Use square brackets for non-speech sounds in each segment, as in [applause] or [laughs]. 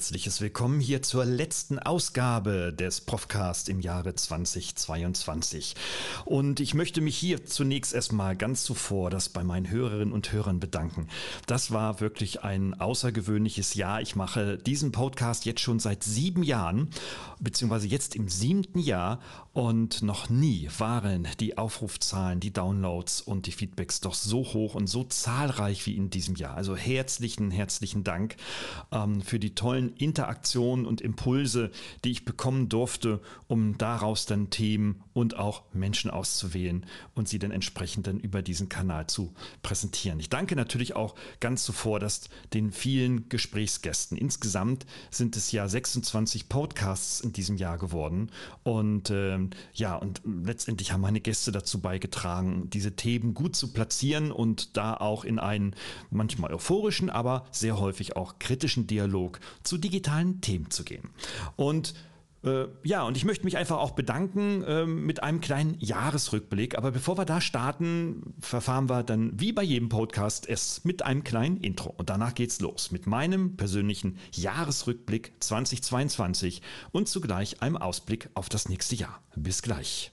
herzliches Willkommen hier zur letzten Ausgabe des Profcast im Jahre 2022. Und ich möchte mich hier zunächst erstmal ganz zuvor das bei meinen Hörerinnen und Hörern bedanken. Das war wirklich ein außergewöhnliches Jahr. Ich mache diesen Podcast jetzt schon seit sieben Jahren, beziehungsweise jetzt im siebten Jahr und noch nie waren die Aufrufzahlen, die Downloads und die Feedbacks doch so hoch und so zahlreich wie in diesem Jahr. Also herzlichen, herzlichen Dank ähm, für die tollen Interaktionen und Impulse, die ich bekommen durfte, um daraus dann Themen und auch Menschen auszuwählen und sie dann entsprechend dann über diesen Kanal zu präsentieren. Ich danke natürlich auch ganz zuvor den vielen Gesprächsgästen. Insgesamt sind es ja 26 Podcasts in diesem Jahr geworden und äh, ja, und letztendlich haben meine Gäste dazu beigetragen, diese Themen gut zu platzieren und da auch in einen manchmal euphorischen, aber sehr häufig auch kritischen Dialog zu digitalen Themen zu gehen. Und äh, ja, und ich möchte mich einfach auch bedanken äh, mit einem kleinen Jahresrückblick. Aber bevor wir da starten, verfahren wir dann wie bei jedem Podcast es mit einem kleinen Intro. Und danach geht's los mit meinem persönlichen Jahresrückblick 2022 und zugleich einem Ausblick auf das nächste Jahr. Bis gleich.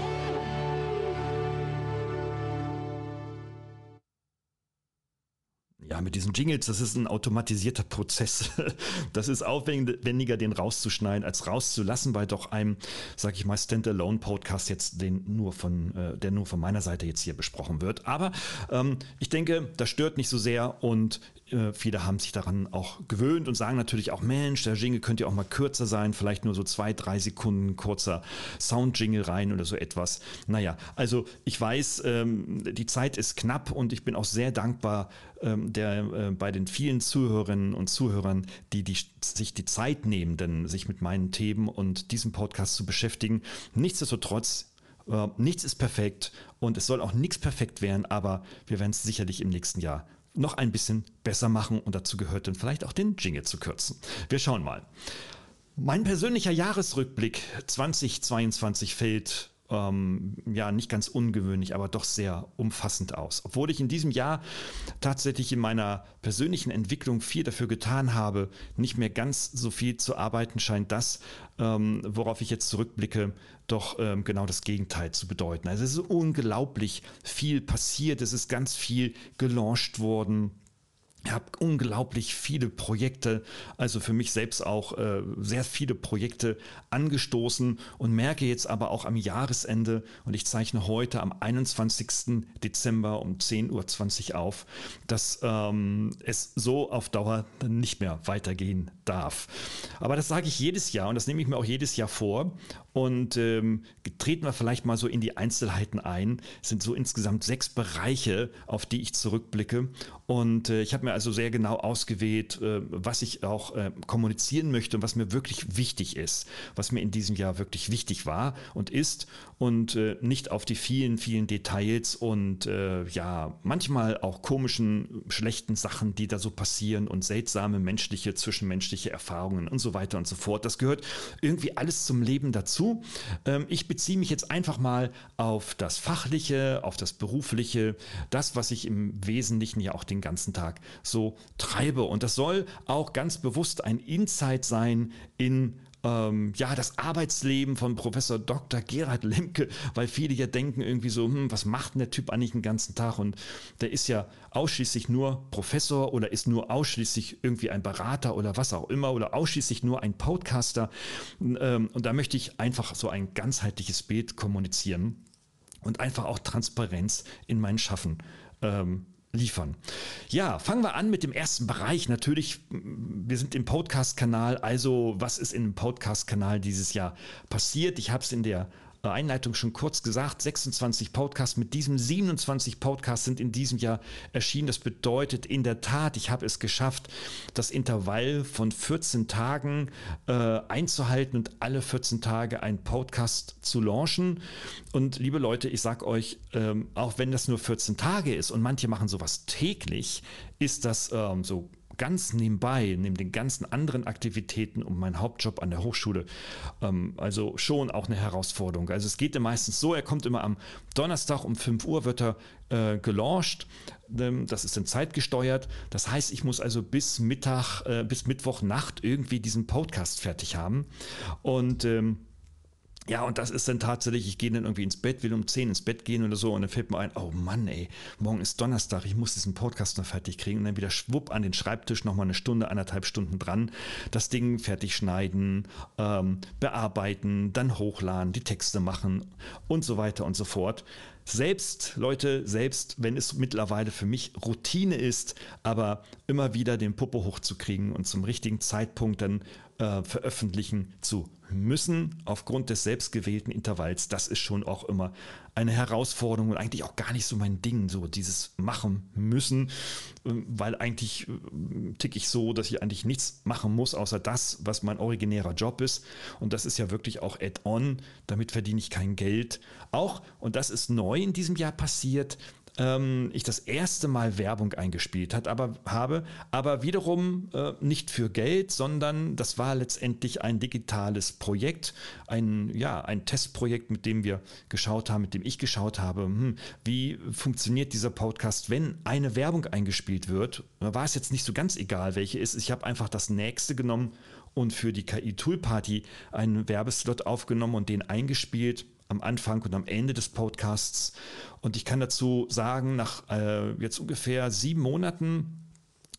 Mit diesen Jingles, das ist ein automatisierter Prozess. [laughs] Das ist aufwendiger, den rauszuschneiden, als rauszulassen bei doch einem, sag ich mal, Standalone-Podcast jetzt, den nur von, äh, der nur von meiner Seite jetzt hier besprochen wird. Aber ähm, ich denke, das stört nicht so sehr und äh, viele haben sich daran auch gewöhnt und sagen natürlich auch, Mensch, der Jingle könnte ja auch mal kürzer sein, vielleicht nur so zwei, drei Sekunden kurzer Sound-Jingle rein oder so etwas. Naja, also ich weiß, ähm, die Zeit ist knapp und ich bin auch sehr dankbar ähm, der, äh, bei den vielen Zuhörerinnen und Zuhörern, die, die sich die Zeit nehmen, denn sich mit meinen Themen und diesem Podcast zu beschäftigen. Nichtsdestotrotz äh, nichts ist perfekt und es soll auch nichts perfekt werden, aber wir werden es sicherlich im nächsten Jahr noch ein bisschen besser machen und dazu gehört dann vielleicht auch den Jingle zu kürzen. Wir schauen mal. Mein persönlicher Jahresrückblick 2022 fällt ähm, ja nicht ganz ungewöhnlich, aber doch sehr umfassend aus. Obwohl ich in diesem Jahr tatsächlich in meiner persönlichen Entwicklung viel dafür getan habe, nicht mehr ganz so viel zu arbeiten, scheint das, ähm, worauf ich jetzt zurückblicke, doch ähm, genau das Gegenteil zu bedeuten. Also es ist unglaublich viel passiert, es ist ganz viel gelauncht worden ich habe unglaublich viele Projekte, also für mich selbst auch äh, sehr viele Projekte angestoßen und merke jetzt aber auch am Jahresende, und ich zeichne heute am 21. Dezember um 10.20 Uhr auf, dass ähm, es so auf Dauer nicht mehr weitergehen darf. Aber das sage ich jedes Jahr und das nehme ich mir auch jedes Jahr vor. Und ähm, treten wir vielleicht mal so in die Einzelheiten ein. Es sind so insgesamt sechs Bereiche, auf die ich zurückblicke. Und äh, ich habe mir also sehr genau ausgewählt, äh, was ich auch äh, kommunizieren möchte und was mir wirklich wichtig ist, was mir in diesem Jahr wirklich wichtig war und ist und äh, nicht auf die vielen, vielen Details und ja, manchmal auch komischen, schlechten Sachen, die da so passieren und seltsame menschliche, zwischenmenschliche Erfahrungen und so weiter und so fort. Das gehört irgendwie alles zum Leben dazu. Ähm, ich beziehe mich jetzt einfach mal auf das Fachliche, auf das Berufliche, das, was ich im Wesentlichen ja auch den ganzen Tag so treibe. Und das soll auch ganz bewusst ein Insight sein in ähm, ja, das Arbeitsleben von Professor Dr. Gerhard Lemke, weil viele ja denken irgendwie so, hm, was macht denn der Typ eigentlich den ganzen Tag? Und der ist ja ausschließlich nur Professor oder ist nur ausschließlich irgendwie ein Berater oder was auch immer oder ausschließlich nur ein Podcaster. Ähm, und da möchte ich einfach so ein ganzheitliches Bild kommunizieren und einfach auch Transparenz in mein Schaffen ähm, liefern. Ja, fangen wir an mit dem ersten Bereich. Natürlich, wir sind im Podcast-Kanal, also was ist im Podcast-Kanal dieses Jahr passiert? Ich habe es in der Einleitung schon kurz gesagt, 26 Podcasts. Mit diesem 27 Podcasts sind in diesem Jahr erschienen. Das bedeutet in der Tat, ich habe es geschafft, das Intervall von 14 Tagen äh, einzuhalten und alle 14 Tage einen Podcast zu launchen. Und liebe Leute, ich sage euch, ähm, auch wenn das nur 14 Tage ist und manche machen sowas täglich, ist das ähm, so ganz nebenbei, neben den ganzen anderen Aktivitäten und meinem Hauptjob an der Hochschule, ähm, also schon auch eine Herausforderung. Also es geht ja meistens so, er kommt immer am Donnerstag um 5 Uhr, wird er äh, gelauncht. Ähm, das ist dann zeitgesteuert. Das heißt, ich muss also bis Mittag, äh, bis Mittwochnacht irgendwie diesen Podcast fertig haben. Und ähm, ja, und das ist dann tatsächlich, ich gehe dann irgendwie ins Bett, will um 10 ins Bett gehen oder so und dann fällt mir ein, oh Mann, ey, morgen ist Donnerstag, ich muss diesen Podcast noch fertig kriegen und dann wieder schwupp an den Schreibtisch nochmal eine Stunde, anderthalb Stunden dran, das Ding fertig schneiden, ähm, bearbeiten, dann hochladen, die Texte machen und so weiter und so fort. Selbst, Leute, selbst wenn es mittlerweile für mich Routine ist, aber immer wieder den Puppe hochzukriegen und zum richtigen Zeitpunkt dann äh, veröffentlichen zu müssen, aufgrund des selbstgewählten Intervalls, das ist schon auch immer eine Herausforderung und eigentlich auch gar nicht so mein Ding, so dieses machen müssen, ähm, weil eigentlich äh, ticke ich so, dass ich eigentlich nichts machen muss, außer das, was mein originärer Job ist. Und das ist ja wirklich auch Add-on, damit verdiene ich kein Geld. Auch, und das ist neu in diesem Jahr passiert, ähm, ich das erste Mal Werbung eingespielt hat, aber, habe, aber wiederum äh, nicht für Geld, sondern das war letztendlich ein digitales Projekt, ein, ja, ein Testprojekt, mit dem wir geschaut haben, mit dem ich geschaut habe, hm, wie funktioniert dieser Podcast, wenn eine Werbung eingespielt wird. Da war es jetzt nicht so ganz egal, welche ist. Ich habe einfach das nächste genommen und für die KI Tool Party einen Werbeslot aufgenommen und den eingespielt am Anfang und am Ende des Podcasts. Und ich kann dazu sagen, nach äh, jetzt ungefähr sieben Monaten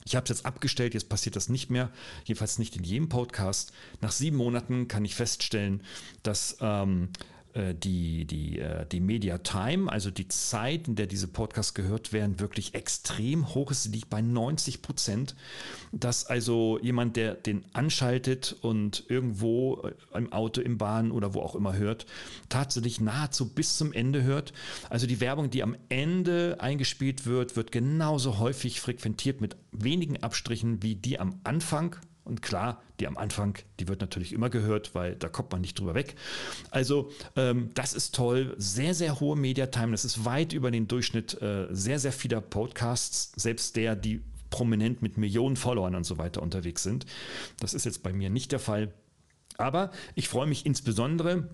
ich habe es jetzt abgestellt, jetzt passiert das nicht mehr, jedenfalls nicht in jedem Podcast. Nach sieben Monaten kann ich feststellen, dass ähm, äh, die, die, äh, die Media Time, also die Zeit, in der diese Podcasts gehört werden, wirklich extrem hoch ist. Sie liegt bei 90 Prozent. Dass also jemand, der den anschaltet und irgendwo äh, im Auto, im Bahn oder wo auch immer hört, tatsächlich nahezu bis zum Ende hört. Also die Werbung, die am Ende eingespielt wird, wird genauso häufig frequentiert mit wenigen Abstrichen wie die am Anfang und klar, die am Anfang, die wird natürlich immer gehört, weil da kommt man nicht drüber weg. Also ähm, das ist toll, sehr, sehr hohe Mediatime. Das ist weit über den Durchschnitt äh, sehr, sehr vieler Podcasts, selbst der, die prominent mit Millionen Followern und so weiter unterwegs sind. Das ist jetzt bei mir nicht der Fall. Aber ich freue mich insbesondere,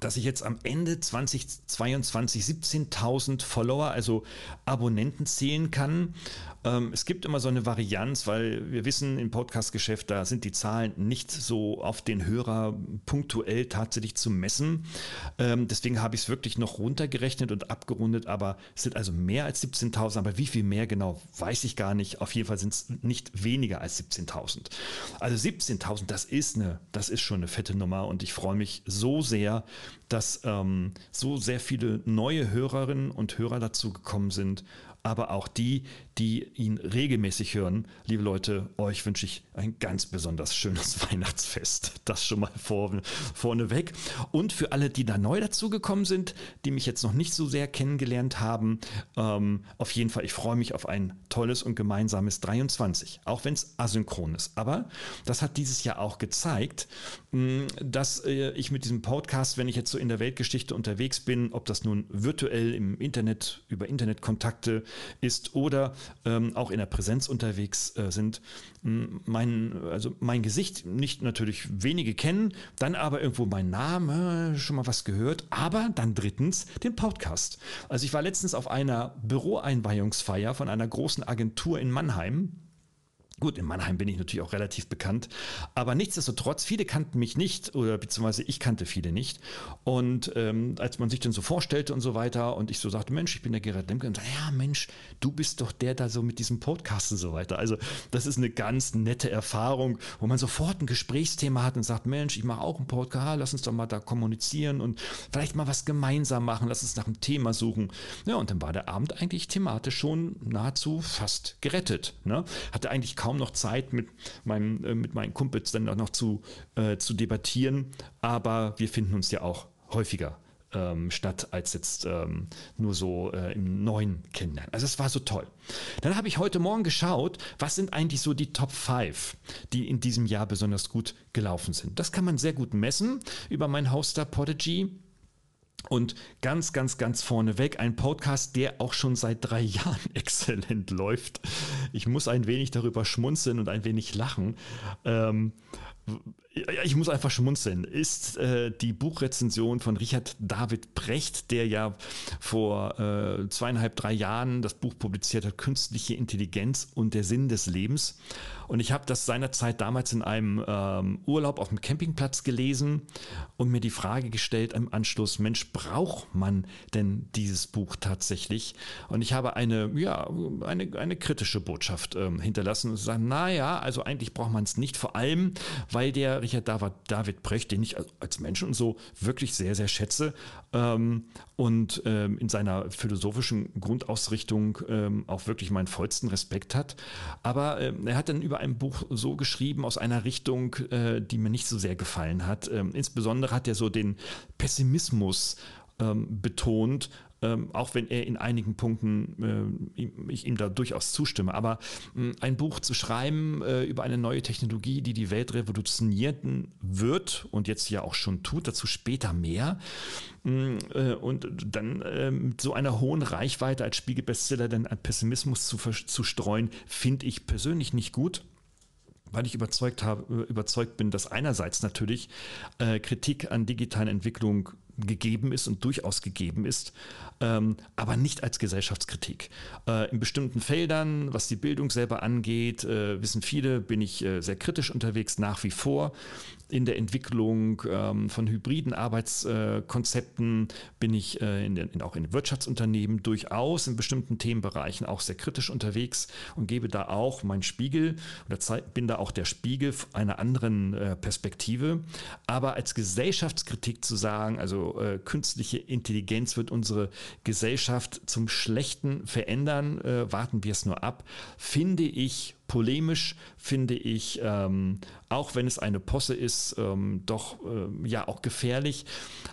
dass ich jetzt am Ende 2022 17.000 Follower, also Abonnenten zählen kann. Ähm, es gibt immer so eine Varianz, weil wir wissen, im Podcast-Geschäft, da sind die Zahlen nicht so auf den Hörer punktuell tatsächlich zu messen. Ähm, deswegen habe ich es wirklich noch runtergerechnet und abgerundet, aber es sind also mehr als 17.000, aber wie viel mehr genau, weiß ich gar nicht. Auf jeden Fall sind es nicht weniger als 17.000. Also 17.000, das das ist schon eine fette Nummer und ich freue mich so sehr, dass ähm, so sehr viele neue Hörerinnen und Hörer dazu gekommen sind aber auch die, die ihn regelmäßig hören. Liebe Leute, euch wünsche ich ein ganz besonders schönes [laughs] Weihnachtsfest. Das schon mal vor, vorneweg. Und für alle, die da neu dazugekommen sind, die mich jetzt noch nicht so sehr kennengelernt haben, ähm, auf jeden Fall, ich freue mich auf ein tolles und gemeinsames 23, auch wenn es asynchron ist. Aber das hat dieses Jahr auch gezeigt, mh, dass äh, ich mit diesem Podcast, wenn ich jetzt so in der Weltgeschichte unterwegs bin, ob das nun virtuell im Internet, über Internetkontakte ist oder ähm, auch in der Präsenz unterwegs äh, sind, mein, also mein Gesicht nicht natürlich wenige kennen, dann aber irgendwo mein Name, schon mal was gehört, aber dann drittens den Podcast. Also ich war letztens auf einer Büroeinweihungsfeier von einer großen Agentur in Mannheim Gut, in Mannheim bin ich natürlich auch relativ bekannt, aber nichtsdestotrotz, viele kannten mich nicht oder beziehungsweise ich kannte viele nicht. Und ähm, als man sich dann so vorstellte und so weiter und ich so sagte, Mensch, ich bin der Gerhard Lemke und so, ja Mensch, du bist doch der da so mit diesem Podcast und so weiter. Also das ist eine ganz nette Erfahrung, wo man sofort ein Gesprächsthema hat und sagt, Mensch, ich mache auch einen Podcast, lass uns doch mal da kommunizieren und vielleicht mal was gemeinsam machen, lass uns nach einem Thema suchen. Ja, und dann war der Abend eigentlich thematisch schon nahezu fast gerettet. Ne? Hatte eigentlich kaum kaum noch Zeit, mit, meinem, äh, mit meinen Kumpels dann auch noch zu, äh, zu debattieren. Aber wir finden uns ja auch häufiger ähm, statt als jetzt ähm, nur so äh, im neuen Kennenlernen. Also es war so toll. Dann habe ich heute Morgen geschaut, was sind eigentlich so die Top 5, die in diesem Jahr besonders gut gelaufen sind. Das kann man sehr gut messen über mein Hoster Podigy. Und ganz, ganz, ganz vorneweg ein Podcast, der auch schon seit drei [laughs] Jahren exzellent läuft. Ich muss ein wenig darüber schmunzeln und ein wenig lachen. Ähm, ich muss einfach schmunzeln, ist äh, die Buchrezension von Richard David Brecht, der ja vor äh, zweieinhalb, drei Jahren das Buch publiziert hat, Künstliche Intelligenz und der Sinn des Lebens. Und ich habe das seinerzeit damals in einem ähm, Urlaub auf dem Campingplatz gelesen und mir die Frage gestellt im Anschluss, Mensch, braucht man denn dieses Buch tatsächlich? Und ich habe eine, ja, eine, eine kritische Botschaft ähm, hinterlassen und gesagt, naja, also eigentlich braucht man es nicht, vor allem, weil der Richard David Brecht, den ich als Menschen und so wirklich sehr, sehr schätze ähm, und ähm, in seiner philosophischen Grundausrichtung ähm, auch wirklich meinen vollsten Respekt hat. Aber ähm, er hat dann über ein Buch so geschrieben aus einer Richtung, äh, die mir nicht so sehr gefallen hat. Ähm, insbesondere hat er so den Pessimismus ähm, betont ähm, auch wenn er in einigen Punkten äh, ich ihm da durchaus zustimme. Aber äh, ein Buch zu schreiben äh, über eine neue Technologie, die die Welt revolutionieren wird und jetzt ja auch schon tut, dazu später mehr. Äh, und dann äh, mit so einer hohen Reichweite als Spiegelbestseller dann an Pessimismus zu, zu streuen, finde ich persönlich nicht gut weil ich überzeugt, habe, überzeugt bin, dass einerseits natürlich äh, Kritik an digitalen Entwicklung gegeben ist und durchaus gegeben ist, ähm, aber nicht als Gesellschaftskritik. Äh, in bestimmten Feldern, was die Bildung selber angeht, äh, wissen viele, bin ich äh, sehr kritisch unterwegs nach wie vor in der Entwicklung ähm, von hybriden Arbeitskonzepten bin ich äh, in den, in, auch in Wirtschaftsunternehmen durchaus in bestimmten Themenbereichen auch sehr kritisch unterwegs und gebe da auch meinen Spiegel oder bin da auch der Spiegel einer anderen äh, Perspektive. Aber als Gesellschaftskritik zu sagen, also äh, künstliche Intelligenz wird unsere Gesellschaft zum Schlechten verändern, äh, warten wir es nur ab, finde ich polemisch, finde ich, ähm, auch wenn es eine Posse ist, ähm, doch äh, ja auch gefährlich.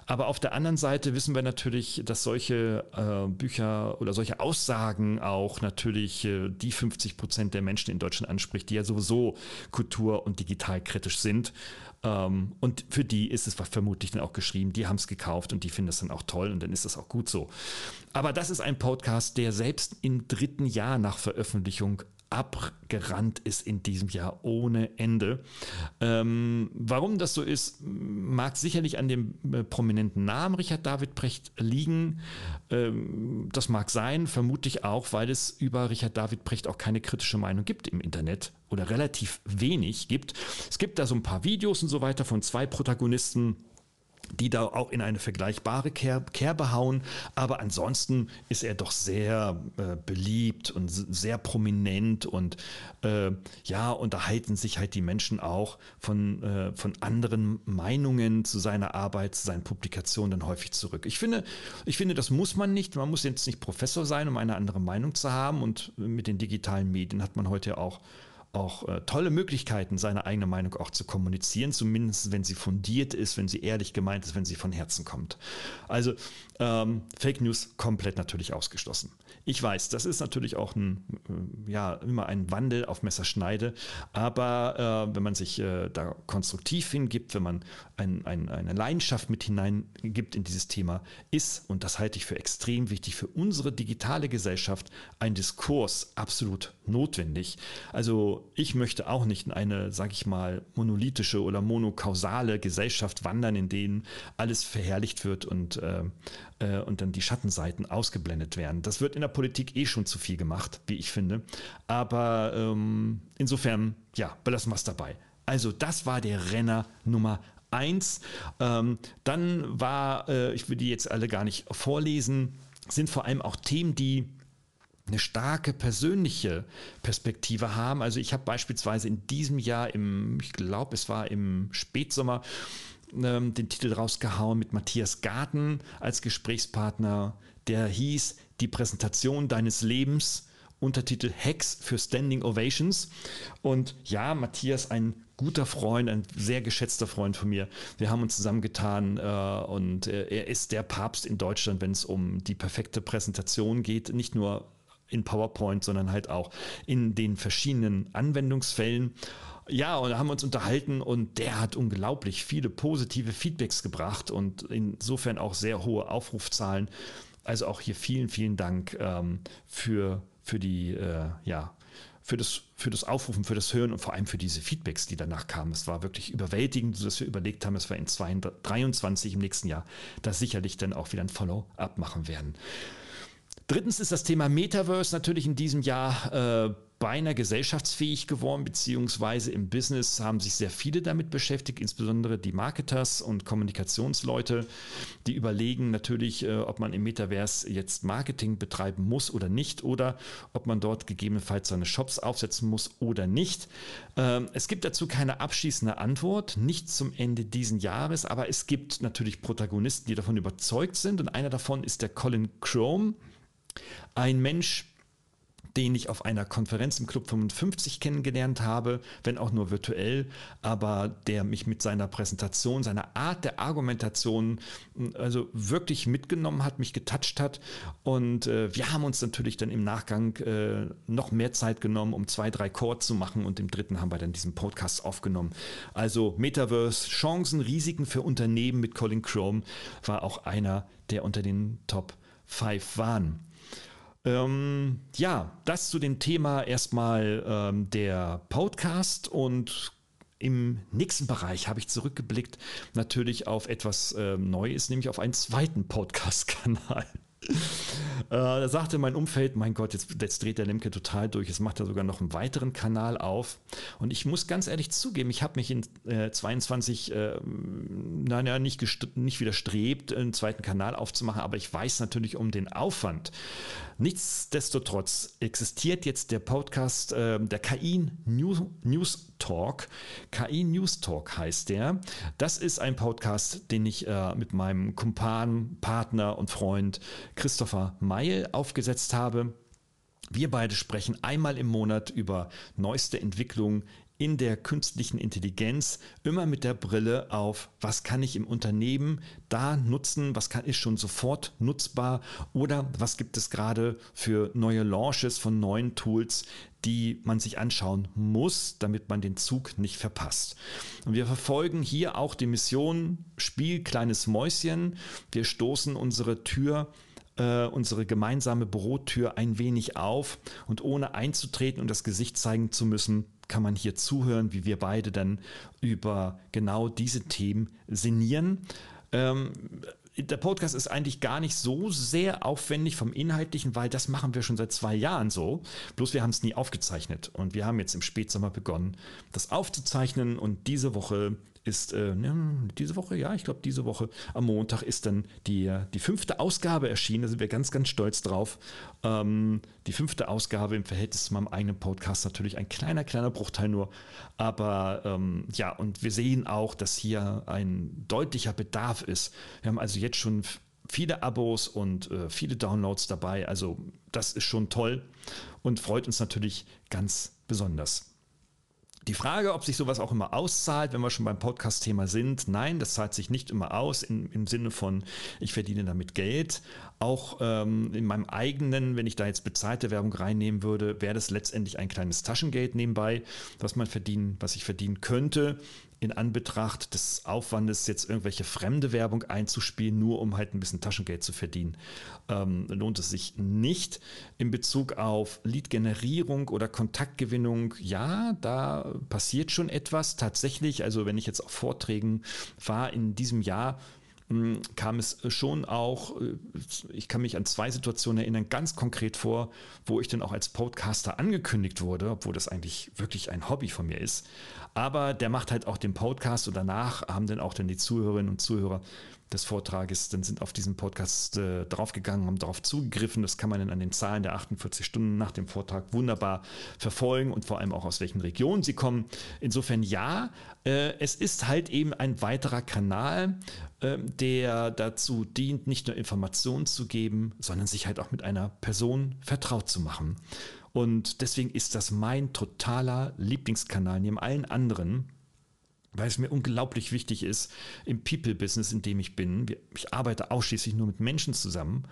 Aber auf der anderen Seite wissen wir natürlich, dass solche äh, Bücher oder solche Aussagen auch natürlich äh, die 50 Prozent der Menschen in Deutschland anspricht, die ja sowieso kultur- und digitalkritisch sind. Ähm, und für die ist es vermutlich dann auch geschrieben, die haben es gekauft und die finden es dann auch toll und dann ist das auch gut so. Aber das ist ein Podcast, der selbst im dritten Jahr nach Veröffentlichung abgerannt ist in diesem Jahr ohne Ende. Ähm, warum das so ist, mag sicherlich an dem äh, prominenten Namen Richard David Brecht liegen. Ähm, das mag sein, vermutlich auch, weil es über Richard David Brecht auch keine kritische Meinung gibt im Internet oder relativ wenig gibt. Es gibt da so ein paar Videos und so weiter von zwei Protagonisten die da auch in eine vergleichbare Kerbe hauen. Aber ansonsten ist er doch sehr äh, beliebt und sehr prominent und äh, ja, unterhalten sich halt die Menschen auch von, äh, von anderen Meinungen zu seiner Arbeit, zu seinen Publikationen dann häufig zurück. Ich finde, ich finde, das muss man nicht. Man muss jetzt nicht Professor sein, um eine andere Meinung zu haben. Und mit den digitalen Medien hat man heute auch auch äh, tolle Möglichkeiten, seine eigene Meinung auch zu kommunizieren, zumindest wenn sie fundiert ist, wenn sie ehrlich gemeint ist, wenn sie von Herzen kommt. Also ähm, Fake News komplett natürlich ausgeschlossen. Ich weiß, das ist natürlich auch ein, äh, ja, immer ein Wandel auf Messerschneide, aber äh, wenn man sich äh, da konstruktiv hingibt, wenn man ein, ein, eine Leidenschaft mit hineingibt in dieses Thema, ist, und das halte ich für extrem wichtig, für unsere digitale Gesellschaft ein Diskurs absolut notwendig. Also ich möchte auch nicht in eine, sag ich mal, monolithische oder monokausale Gesellschaft wandern, in denen alles verherrlicht wird und äh, äh, und dann die Schattenseiten ausgeblendet werden. Das wird in der Politik eh schon zu viel gemacht, wie ich finde. Aber ähm, insofern, ja, belassen wir es dabei. Also das war der Renner Nummer eins. Ähm, dann war, äh, ich will die jetzt alle gar nicht vorlesen, sind vor allem auch Themen, die eine starke persönliche Perspektive haben. Also ich habe beispielsweise in diesem Jahr im, ich glaube, es war im Spätsommer, ähm, den Titel rausgehauen mit Matthias Garten als Gesprächspartner. Der hieß Die Präsentation deines Lebens. Untertitel Hacks für Standing Ovations. Und ja, Matthias, ein guter Freund, ein sehr geschätzter Freund von mir. Wir haben uns zusammengetan äh, und äh, er ist der Papst in Deutschland, wenn es um die perfekte Präsentation geht. Nicht nur in PowerPoint, sondern halt auch in den verschiedenen Anwendungsfällen. Ja, und haben uns unterhalten und der hat unglaublich viele positive Feedbacks gebracht und insofern auch sehr hohe Aufrufzahlen. Also auch hier vielen, vielen Dank ähm, für, für die, äh, ja, für das, für das Aufrufen, für das Hören und vor allem für diese Feedbacks, die danach kamen. Es war wirklich überwältigend, dass wir überlegt haben, dass wir in 2023 im nächsten Jahr da sicherlich dann auch wieder ein Follow-up machen werden. Drittens ist das Thema Metaverse natürlich in diesem Jahr äh, beinahe gesellschaftsfähig geworden, beziehungsweise im Business haben sich sehr viele damit beschäftigt, insbesondere die Marketers und Kommunikationsleute, die überlegen natürlich, äh, ob man im Metaverse jetzt Marketing betreiben muss oder nicht oder ob man dort gegebenenfalls seine Shops aufsetzen muss oder nicht. Ähm, es gibt dazu keine abschließende Antwort, nicht zum Ende diesen Jahres, aber es gibt natürlich Protagonisten, die davon überzeugt sind und einer davon ist der Colin Chrome. Ein Mensch, den ich auf einer Konferenz im Club 55 kennengelernt habe, wenn auch nur virtuell, aber der mich mit seiner Präsentation, seiner Art der Argumentation also wirklich mitgenommen hat, mich getoucht hat. Und äh, wir haben uns natürlich dann im Nachgang äh, noch mehr Zeit genommen, um zwei, drei Chords zu machen und im dritten haben wir dann diesen Podcast aufgenommen. Also Metaverse, Chancen, Risiken für Unternehmen mit Colin Chrome war auch einer, der unter den Top 5 waren. Ähm, ja, das zu dem Thema erstmal ähm, der Podcast und im nächsten Bereich habe ich zurückgeblickt natürlich auf etwas ähm, Neues, nämlich auf einen zweiten Podcast-Kanal. [laughs] Äh, da sagte mein Umfeld, mein Gott, jetzt, jetzt dreht der Lemke total durch, jetzt macht er sogar noch einen weiteren Kanal auf. Und ich muss ganz ehrlich zugeben, ich habe mich in äh, 22, äh, naja, nicht, nicht widerstrebt, einen zweiten Kanal aufzumachen, aber ich weiß natürlich um den Aufwand. Nichtsdestotrotz existiert jetzt der Podcast, äh, der KI News, News Talk. KI News Talk heißt der. Das ist ein Podcast, den ich äh, mit meinem Kumpan, Partner und Freund Christopher Meil aufgesetzt habe. Wir beide sprechen einmal im Monat über neueste Entwicklungen in der künstlichen Intelligenz immer mit der Brille auf, was kann ich im Unternehmen da nutzen, was kann, ist schon sofort nutzbar oder was gibt es gerade für neue Launches von neuen Tools, die man sich anschauen muss, damit man den Zug nicht verpasst. Und wir verfolgen hier auch die Mission Spiel kleines Mäuschen. Wir stoßen unsere Tür äh, unsere gemeinsame Bürotür ein wenig auf und ohne einzutreten und das Gesicht zeigen zu müssen, kann man hier zuhören, wie wir beide dann über genau diese Themen sinnieren. Ähm, der Podcast ist eigentlich gar nicht so sehr aufwendig vom Inhaltlichen, weil das machen wir schon seit zwei Jahren so. Bloß wir haben es nie aufgezeichnet. Und wir haben jetzt im Spätsommer begonnen, das aufzuzeichnen. Und diese Woche ist äh, diese Woche, ja, ich glaube, diese Woche am Montag ist dann die, die fünfte Ausgabe erschienen. Da sind wir ganz, ganz stolz drauf. Ähm, die fünfte Ausgabe im Verhältnis zu meinem eigenen Podcast natürlich ein kleiner, kleiner Bruchteil nur. Aber ähm, ja, und wir sehen auch, dass hier ein deutlicher Bedarf ist. Wir haben also jetzt schon viele Abos und äh, viele Downloads dabei. Also das ist schon toll und freut uns natürlich ganz besonders. Die Frage, ob sich sowas auch immer auszahlt, wenn wir schon beim Podcast-Thema sind, nein, das zahlt sich nicht immer aus im, im Sinne von, ich verdiene damit Geld. Auch ähm, in meinem eigenen, wenn ich da jetzt bezahlte Werbung reinnehmen würde, wäre das letztendlich ein kleines Taschengeld nebenbei, was man verdienen, was ich verdienen könnte in Anbetracht des Aufwandes, jetzt irgendwelche fremde Werbung einzuspielen, nur um halt ein bisschen Taschengeld zu verdienen, ähm, lohnt es sich nicht. In Bezug auf Lead-Generierung oder Kontaktgewinnung, ja, da passiert schon etwas tatsächlich. Also wenn ich jetzt auf Vorträgen war in diesem Jahr, hm, kam es schon auch, äh, ich kann mich an zwei Situationen erinnern, ganz konkret vor, wo ich dann auch als Podcaster angekündigt wurde, obwohl das eigentlich wirklich ein Hobby von mir ist. Aber der macht halt auch den Podcast und danach haben dann auch dann die Zuhörerinnen und Zuhörer des Vortrages dann sind auf diesen Podcast äh, draufgegangen, haben darauf zugegriffen. Das kann man dann an den Zahlen der 48 Stunden nach dem Vortrag wunderbar verfolgen und vor allem auch aus welchen Regionen sie kommen. Insofern ja, äh, es ist halt eben ein weiterer Kanal, äh, der dazu dient, nicht nur Informationen zu geben, sondern sich halt auch mit einer Person vertraut zu machen. Und deswegen ist das mein totaler Lieblingskanal neben allen anderen weil es mir unglaublich wichtig ist im People-Business, in dem ich bin. Ich arbeite ausschließlich nur mit Menschen zusammen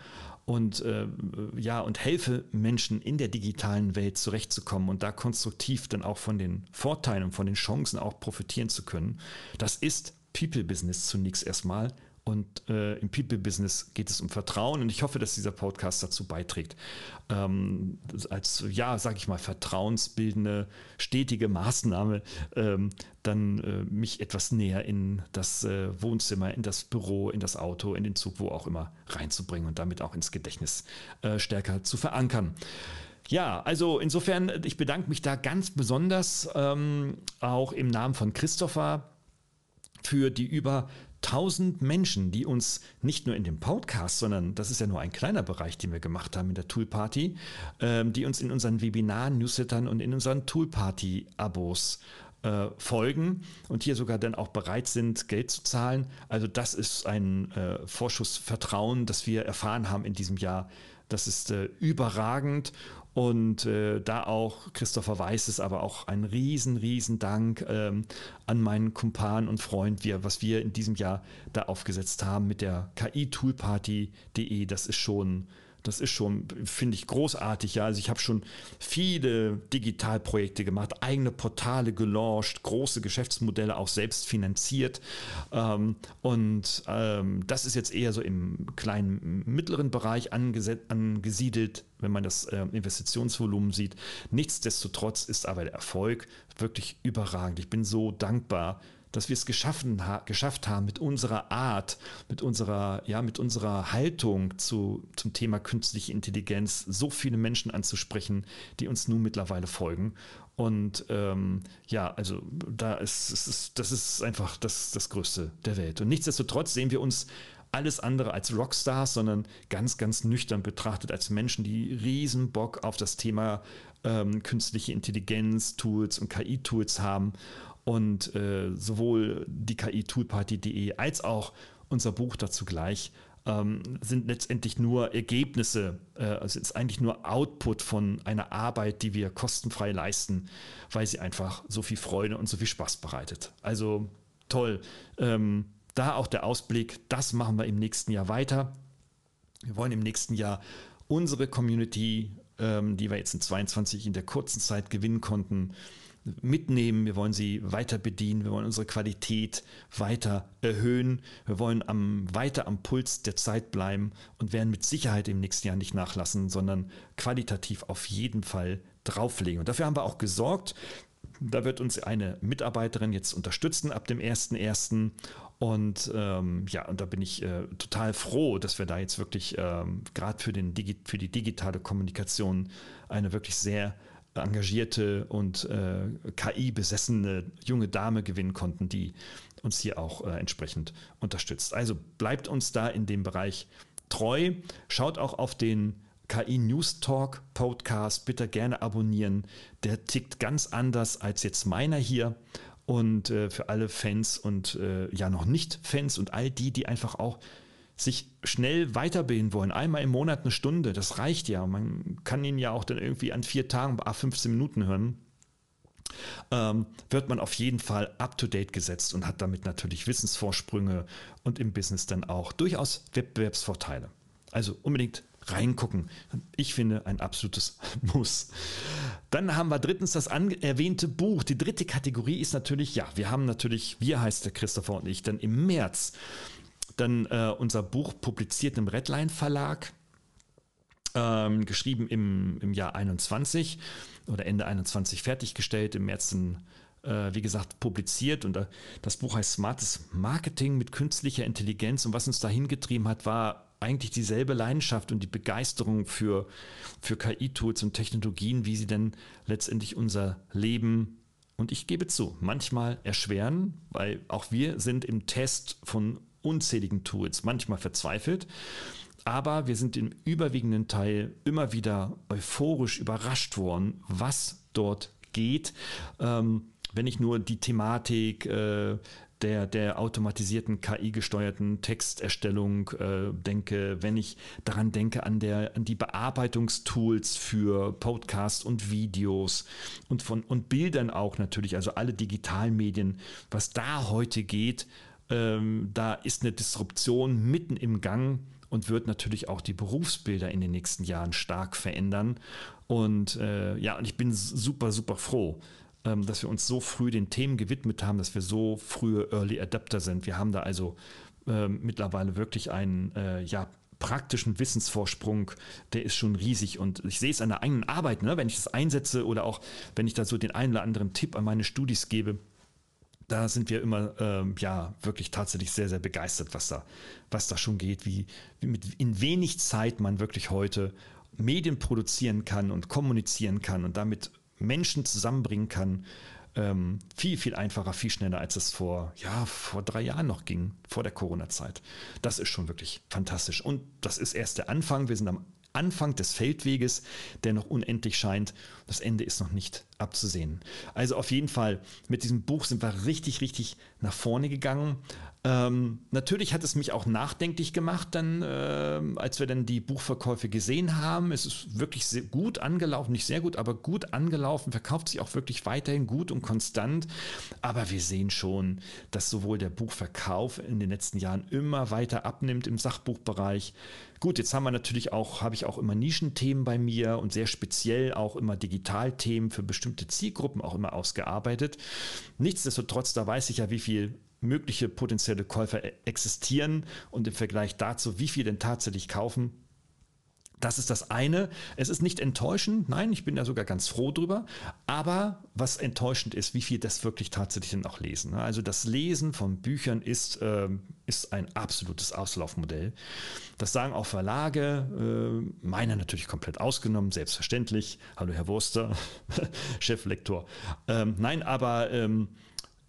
und äh, ja und helfe Menschen in der digitalen Welt zurechtzukommen und da konstruktiv dann auch von den Vorteilen und von den Chancen auch profitieren zu können. Das ist People-Business zunächst erstmal und äh, im People-Business geht es um Vertrauen und ich hoffe, dass dieser Podcast dazu beiträgt, ähm, als, ja, sage ich mal, vertrauensbildende, stetige Maßnahme, ähm, dann äh, mich etwas näher in das äh, Wohnzimmer, in das Büro, in das Auto, in den Zug, wo auch immer reinzubringen und damit auch ins Gedächtnis äh, stärker zu verankern. Ja, also insofern, ich bedanke mich da ganz besonders ähm, auch im Namen von Christopher für die über 1000 Menschen, die uns nicht nur in dem Podcast, sondern das ist ja nur ein kleiner Bereich, den wir gemacht haben in der Tool Party, ähm, die uns in unseren Webinaren, Newslettern und in unseren Tool Party Abos äh, folgen und hier sogar dann auch bereit sind, Geld zu zahlen. Also das ist ein äh, Vorschuss Vertrauen, das wir erfahren haben in diesem Jahr. Das ist äh, überragend und äh, da auch, Christopher weiß es, aber auch ein riesen, riesen Dank ähm, an meinen Kumpan und Freund, wir, was wir in diesem Jahr da aufgesetzt haben mit der KI-Toolparty.de. Das ist schon das ist schon, finde ich, großartig. Ja, also ich habe schon viele Digitalprojekte gemacht, eigene Portale gelauncht, große Geschäftsmodelle auch selbst finanziert. Ähm, und ähm, das ist jetzt eher so im kleinen, mittleren Bereich angesiedelt, wenn man das äh, Investitionsvolumen sieht. Nichtsdestotrotz ist aber der Erfolg wirklich überragend. Ich bin so dankbar dass wir es geschaffen ha geschafft haben, mit unserer Art, mit unserer, ja, mit unserer Haltung zu, zum Thema künstliche Intelligenz so viele Menschen anzusprechen, die uns nun mittlerweile folgen. Und ähm, ja, also da ist, ist, das ist einfach das, das Größte der Welt. Und nichtsdestotrotz sehen wir uns alles andere als Rockstars, sondern ganz, ganz nüchtern betrachtet als Menschen, die riesen Bock auf das Thema ähm, künstliche Intelligenz, Tools und KI-Tools haben und äh, sowohl die KI-Toolparty.de als auch unser Buch dazu gleich ähm, sind letztendlich nur Ergebnisse, äh, also ist eigentlich nur Output von einer Arbeit, die wir kostenfrei leisten, weil sie einfach so viel Freude und so viel Spaß bereitet. Also toll. Ähm, da auch der Ausblick, das machen wir im nächsten Jahr weiter. Wir wollen im nächsten Jahr unsere Community, ähm, die wir jetzt in 22 in der kurzen Zeit gewinnen konnten, mitnehmen, wir wollen sie weiter bedienen, wir wollen unsere Qualität weiter erhöhen, wir wollen am, weiter am Puls der Zeit bleiben und werden mit Sicherheit im nächsten Jahr nicht nachlassen, sondern qualitativ auf jeden Fall drauflegen. Und dafür haben wir auch gesorgt. Da wird uns eine Mitarbeiterin jetzt unterstützen ab dem 1.1. Und ähm, ja, und da bin ich äh, total froh, dass wir da jetzt wirklich ähm, gerade für, für die digitale Kommunikation eine wirklich sehr engagierte und äh, KI-besessene junge Dame gewinnen konnten, die uns hier auch äh, entsprechend unterstützt. Also bleibt uns da in dem Bereich treu. Schaut auch auf den KI News Talk Podcast. Bitte gerne abonnieren. Der tickt ganz anders als jetzt meiner hier. Und äh, für alle Fans und äh, ja noch nicht Fans und all die, die einfach auch sich schnell weiterbilden wollen, einmal im Monat eine Stunde, das reicht ja. Man kann ihn ja auch dann irgendwie an vier Tagen bei 15 Minuten hören. Ähm, wird man auf jeden Fall up-to-date gesetzt und hat damit natürlich Wissensvorsprünge und im Business dann auch durchaus Wettbewerbsvorteile. Also unbedingt reingucken. Ich finde ein absolutes [laughs] Muss. Dann haben wir drittens das erwähnte Buch. Die dritte Kategorie ist natürlich, ja, wir haben natürlich, wir heißt der Christopher und ich, dann im März dann äh, unser Buch publiziert im Redline Verlag, ähm, geschrieben im, im Jahr 21 oder Ende 21 fertiggestellt, im März äh, wie gesagt, publiziert. Und äh, das Buch heißt Smartes Marketing mit künstlicher Intelligenz. Und was uns dahin getrieben hat, war eigentlich dieselbe Leidenschaft und die Begeisterung für, für KI-Tools und Technologien, wie sie denn letztendlich unser Leben und ich gebe zu, manchmal erschweren, weil auch wir sind im Test von unzähligen Tools, manchmal verzweifelt. Aber wir sind im überwiegenden Teil immer wieder euphorisch überrascht worden, was dort geht. Ähm, wenn ich nur die Thematik äh, der, der automatisierten KI-gesteuerten Texterstellung äh, denke, wenn ich daran denke an, der, an die Bearbeitungstools für Podcasts und Videos und, von, und Bildern auch natürlich, also alle digitalen Medien, was da heute geht, ähm, da ist eine Disruption mitten im Gang und wird natürlich auch die Berufsbilder in den nächsten Jahren stark verändern. Und äh, ja, und ich bin super, super froh, ähm, dass wir uns so früh den Themen gewidmet haben, dass wir so frühe Early Adapter sind. Wir haben da also äh, mittlerweile wirklich einen äh, ja, praktischen Wissensvorsprung, der ist schon riesig und ich sehe es an der eigenen Arbeit, ne? wenn ich das einsetze oder auch wenn ich da so den einen oder anderen Tipp an meine Studis gebe, da sind wir immer ähm, ja wirklich tatsächlich sehr, sehr begeistert, was da, was da schon geht, wie, wie mit in wenig Zeit man wirklich heute Medien produzieren kann und kommunizieren kann und damit Menschen zusammenbringen kann, ähm, viel, viel einfacher, viel schneller, als es vor, ja, vor drei Jahren noch ging, vor der Corona-Zeit. Das ist schon wirklich fantastisch. Und das ist erst der Anfang. Wir sind am Anfang des Feldweges, der noch unendlich scheint. Das Ende ist noch nicht abzusehen. Also auf jeden Fall, mit diesem Buch sind wir richtig, richtig nach vorne gegangen. Ähm, natürlich hat es mich auch nachdenklich gemacht, dann, äh, als wir dann die Buchverkäufe gesehen haben. Es ist wirklich sehr gut angelaufen, nicht sehr gut, aber gut angelaufen, verkauft sich auch wirklich weiterhin gut und konstant. Aber wir sehen schon, dass sowohl der Buchverkauf in den letzten Jahren immer weiter abnimmt im Sachbuchbereich. Gut, jetzt haben wir natürlich auch, habe ich auch immer Nischenthemen bei mir und sehr speziell auch immer Digitalthemen für bestimmte Zielgruppen auch immer ausgearbeitet. Nichtsdestotrotz, da weiß ich ja, wie viel mögliche potenzielle Käufer e- existieren und im Vergleich dazu, wie viel denn tatsächlich kaufen, das ist das eine. Es ist nicht enttäuschend, nein, ich bin da sogar ganz froh drüber. Aber was enttäuschend ist, wie viel das wirklich tatsächlich dann auch lesen. Ne? Also das Lesen von Büchern ist, äh, ist ein absolutes Auslaufmodell. Das sagen auch Verlage, äh, meiner natürlich komplett ausgenommen, selbstverständlich. Hallo Herr Wurster, [laughs] Cheflektor. Ähm, nein, aber ähm,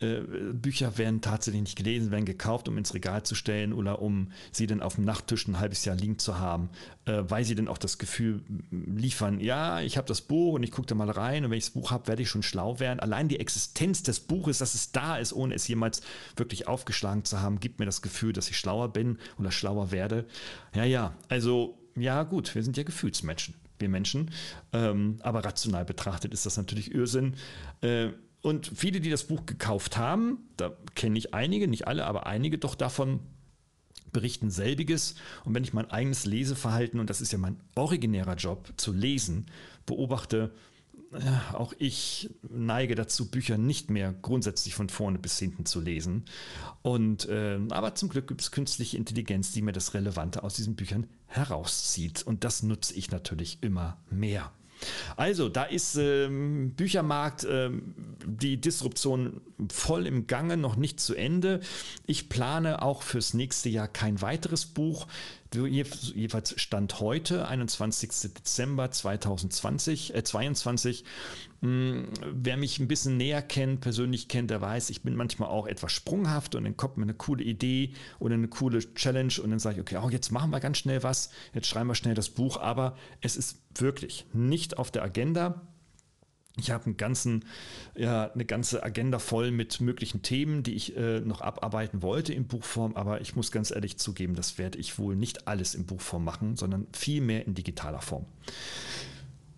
äh, Bücher werden tatsächlich nicht gelesen, werden gekauft, um ins Regal zu stellen oder um sie dann auf dem Nachttisch ein halbes Jahr liegen zu haben, äh, weil sie dann auch das Gefühl liefern, ja, ich habe das Buch und ich gucke da mal rein und wenn ich das Buch habe, werde ich schon schlau werden. Allein die Existenz des Buches, dass es da ist, ohne es jemals wirklich aufgeschlagen zu haben, gibt mir das Gefühl, dass ich schlauer bin oder schlauer werde. Ja, ja, also ja gut, wir sind ja Gefühlsmenschen wir Menschen. Ähm, aber rational betrachtet ist das natürlich Irrsinn. Äh, und viele, die das Buch gekauft haben, da kenne ich einige, nicht alle, aber einige doch davon, berichten selbiges. Und wenn ich mein eigenes Leseverhalten, und das ist ja mein originärer Job, zu lesen, beobachte, äh, auch ich neige dazu, Bücher nicht mehr grundsätzlich von vorne bis hinten zu lesen. Und äh, aber zum Glück gibt es künstliche Intelligenz, die mir das Relevante aus diesen Büchern herauszieht. Und das nutze ich natürlich immer mehr. Also, da ist ähm, Büchermarkt, ähm, die Disruption voll im Gange, noch nicht zu Ende. Ich plane auch fürs nächste Jahr kein weiteres Buch jeweils Stand heute, 21. Dezember 2020, äh 22. Hm, wer mich ein bisschen näher kennt, persönlich kennt, der weiß, ich bin manchmal auch etwas sprunghaft und dann kommt mir eine coole Idee oder eine coole Challenge und dann sage ich, okay, oh, jetzt machen wir ganz schnell was, jetzt schreiben wir schnell das Buch, aber es ist wirklich nicht auf der Agenda. Ich habe einen ganzen, ja, eine ganze Agenda voll mit möglichen Themen, die ich äh, noch abarbeiten wollte in Buchform, aber ich muss ganz ehrlich zugeben, das werde ich wohl nicht alles in Buchform machen, sondern viel mehr in digitaler Form.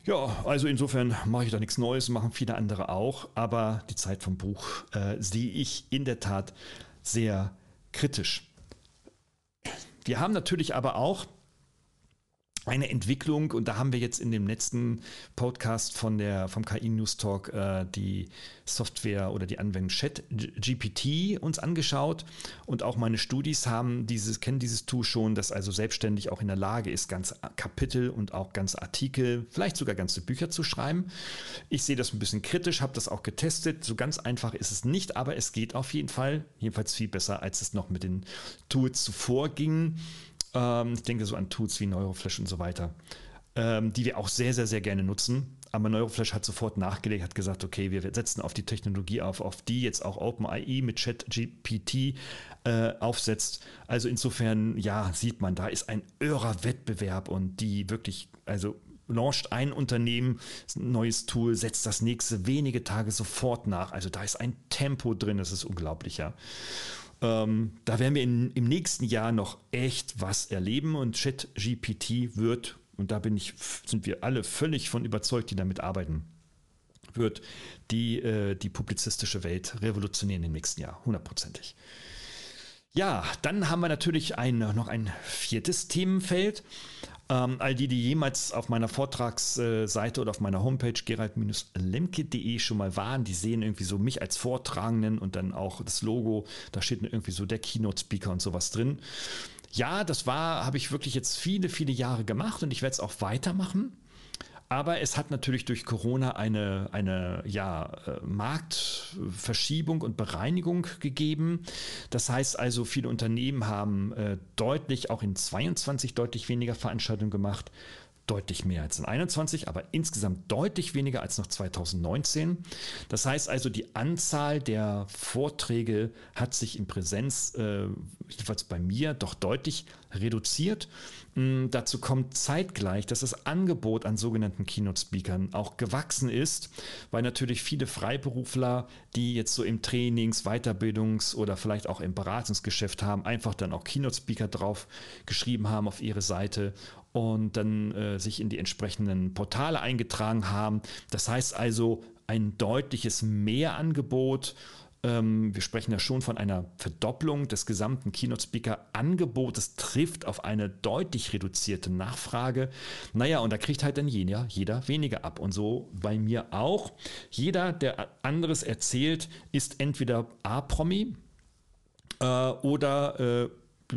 Ja, also insofern mache ich da nichts Neues, machen viele andere auch, aber die Zeit vom Buch äh, sehe ich in der Tat sehr kritisch. Wir haben natürlich aber auch eine Entwicklung und da haben wir jetzt in dem letzten Podcast von der vom KI News Talk äh, die Software oder die Anwendung Chat GPT uns angeschaut und auch meine Studis haben dieses kennen dieses Tool schon, das also selbstständig auch in der Lage ist, ganze Kapitel und auch ganze Artikel, vielleicht sogar ganze Bücher zu schreiben. Ich sehe das ein bisschen kritisch, habe das auch getestet. So ganz einfach ist es nicht, aber es geht auf jeden Fall, jedenfalls viel besser, als es noch mit den Tools zuvor ging. Ähm, ich denke so an Tools wie Neuroflash und so weiter, ähm, die wir auch sehr, sehr, sehr gerne nutzen. Aber Neuroflash hat sofort nachgelegt, hat gesagt, okay, wir setzen auf die Technologie auf, auf die jetzt auch OpenAI mit ChatGPT äh, aufsetzt. Also insofern, ja, sieht man, da ist ein irrer Wettbewerb und die wirklich, also launcht ein Unternehmen ein neues Tool, setzt das nächste wenige Tage sofort nach. Also da ist ein Tempo drin, das ist unglaublich, ja. Ähm, da werden wir in, im nächsten Jahr noch echt was erleben und ChatGPT wird, und da bin ich, sind wir alle völlig von überzeugt, die damit arbeiten, wird die, äh, die publizistische Welt revolutionieren im nächsten Jahr, hundertprozentig. Ja, dann haben wir natürlich ein, noch ein viertes Themenfeld. Ähm, all die, die jemals auf meiner Vortragsseite oder auf meiner Homepage gerald-lemke.de schon mal waren, die sehen irgendwie so mich als Vortragenden und dann auch das Logo, da steht irgendwie so der Keynote-Speaker und sowas drin. Ja, das war, habe ich wirklich jetzt viele, viele Jahre gemacht und ich werde es auch weitermachen. Aber es hat natürlich durch Corona eine, eine ja, äh, Marktverschiebung und Bereinigung gegeben. Das heißt also, viele Unternehmen haben äh, deutlich, auch in 22 deutlich weniger Veranstaltungen gemacht deutlich mehr als in 21, aber insgesamt deutlich weniger als noch 2019. Das heißt also, die Anzahl der Vorträge hat sich in Präsenz, äh, jedenfalls bei mir, doch deutlich reduziert. Mm, dazu kommt zeitgleich, dass das Angebot an sogenannten Keynote-Speakern auch gewachsen ist, weil natürlich viele Freiberufler, die jetzt so im Trainings-, Weiterbildungs- oder vielleicht auch im Beratungsgeschäft haben, einfach dann auch Keynote-Speaker drauf geschrieben haben auf ihre Seite und dann äh, sich in die entsprechenden Portale eingetragen haben. Das heißt also ein deutliches Mehrangebot. Ähm, wir sprechen ja schon von einer Verdopplung des gesamten Keynote-Speaker-Angebotes, trifft auf eine deutlich reduzierte Nachfrage. Naja, und da kriegt halt dann jeder, jeder weniger ab. Und so bei mir auch. Jeder, der anderes erzählt, ist entweder A-Promi äh, oder äh,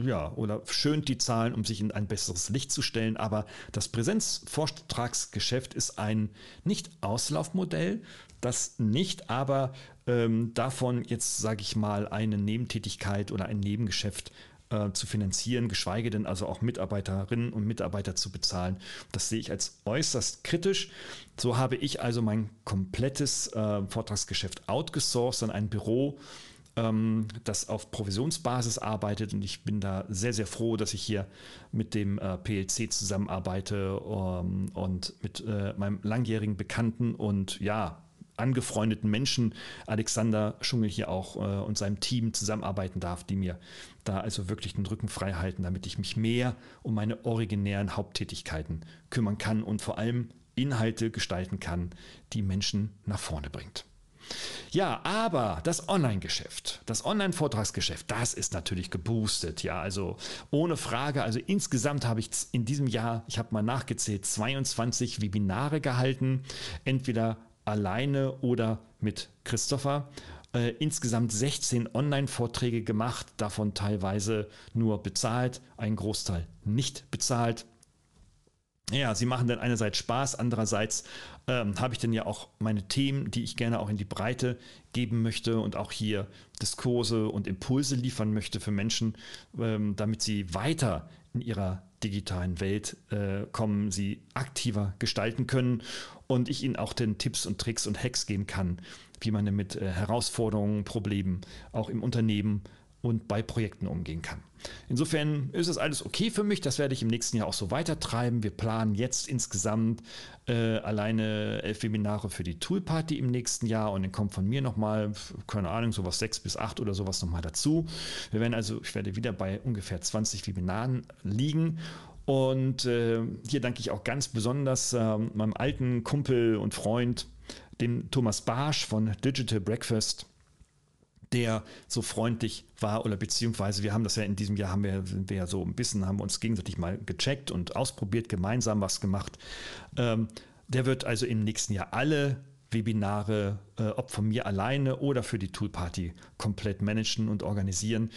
ja, oder schönt die Zahlen, um sich in ein besseres Licht zu stellen. Aber das Präsenzvortragsgeschäft ist ein nicht Auslaufmodell, das nicht aber ähm, davon jetzt, sage ich mal, eine Nebentätigkeit oder ein Nebengeschäft äh, zu finanzieren, geschweige denn also auch Mitarbeiterinnen und Mitarbeiter zu bezahlen. Das sehe ich als äußerst kritisch. So habe ich also mein komplettes äh, Vortragsgeschäft outgesourced an ein Büro, ähm, das auf Provisionsbasis arbeitet und ich bin da sehr, sehr froh, dass ich hier mit dem äh, PLC zusammenarbeite ähm, und mit äh, meinem langjährigen Bekannten und ja, angefreundeten Menschen, Alexander Schungel hier auch äh, und seinem Team zusammenarbeiten darf, die mir da also wirklich den Rücken frei halten, damit ich mich mehr um meine originären Haupttätigkeiten kümmern kann und vor allem Inhalte gestalten kann, die Menschen nach vorne bringt. Ja, aber das Online-Geschäft, das Online-Vortragsgeschäft, das ist natürlich geboostet. Ja, also ohne Frage. Also insgesamt habe ich in diesem Jahr, ich habe mal nachgezählt, 22 Webinare gehalten, entweder alleine oder mit Christopher. Äh, insgesamt 16 Online-Vorträge gemacht, davon teilweise nur bezahlt, ein Großteil nicht bezahlt. Ja, sie machen dann einerseits Spaß, andererseits ähm, habe ich dann ja auch meine Themen, die ich gerne auch in die Breite geben möchte und auch hier Diskurse und Impulse liefern möchte für Menschen, ähm, damit sie weiter in ihrer digitalen Welt äh, kommen, sie aktiver gestalten können und ich ihnen auch den Tipps und Tricks und Hacks geben kann, wie man mit äh, Herausforderungen, Problemen auch im Unternehmen und bei Projekten umgehen kann. Insofern ist es alles okay für mich. Das werde ich im nächsten Jahr auch so weitertreiben. Wir planen jetzt insgesamt äh, alleine elf Webinare für die Toolparty im nächsten Jahr und dann kommt von mir nochmal, keine Ahnung, sowas sechs bis acht oder sowas nochmal dazu. Wir werden also, ich werde wieder bei ungefähr 20 Webinaren liegen und äh, hier danke ich auch ganz besonders äh, meinem alten Kumpel und Freund, dem Thomas Barsch von Digital Breakfast der so freundlich war oder beziehungsweise wir haben das ja in diesem Jahr haben wir, wir ja so ein bisschen, haben uns gegenseitig mal gecheckt und ausprobiert, gemeinsam was gemacht. Ähm, der wird also im nächsten Jahr alle Webinare, äh, ob von mir alleine oder für die Toolparty, komplett managen und organisieren.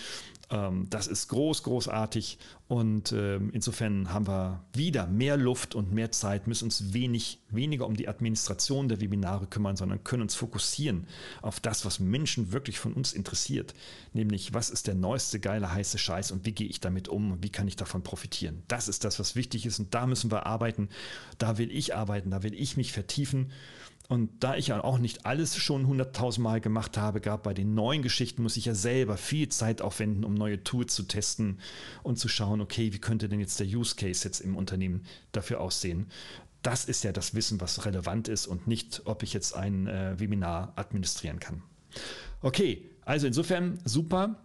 Ähm, das ist groß, großartig und ähm, insofern haben wir wieder mehr Luft und mehr Zeit, müssen uns wenig, weniger um die Administration der Webinare kümmern, sondern können uns fokussieren auf das, was Menschen wirklich von uns interessiert, nämlich was ist der neueste geile heiße Scheiß und wie gehe ich damit um und wie kann ich davon profitieren. Das ist das, was wichtig ist und da müssen wir arbeiten. Da will ich arbeiten, da will ich mich vertiefen. Und da ich ja auch nicht alles schon hunderttausend Mal gemacht habe, gab bei den neuen Geschichten, muss ich ja selber viel Zeit aufwenden, um neue Tools zu testen und zu schauen, okay, wie könnte denn jetzt der Use Case jetzt im Unternehmen dafür aussehen. Das ist ja das Wissen, was relevant ist und nicht, ob ich jetzt ein äh, Webinar administrieren kann. Okay, also insofern super.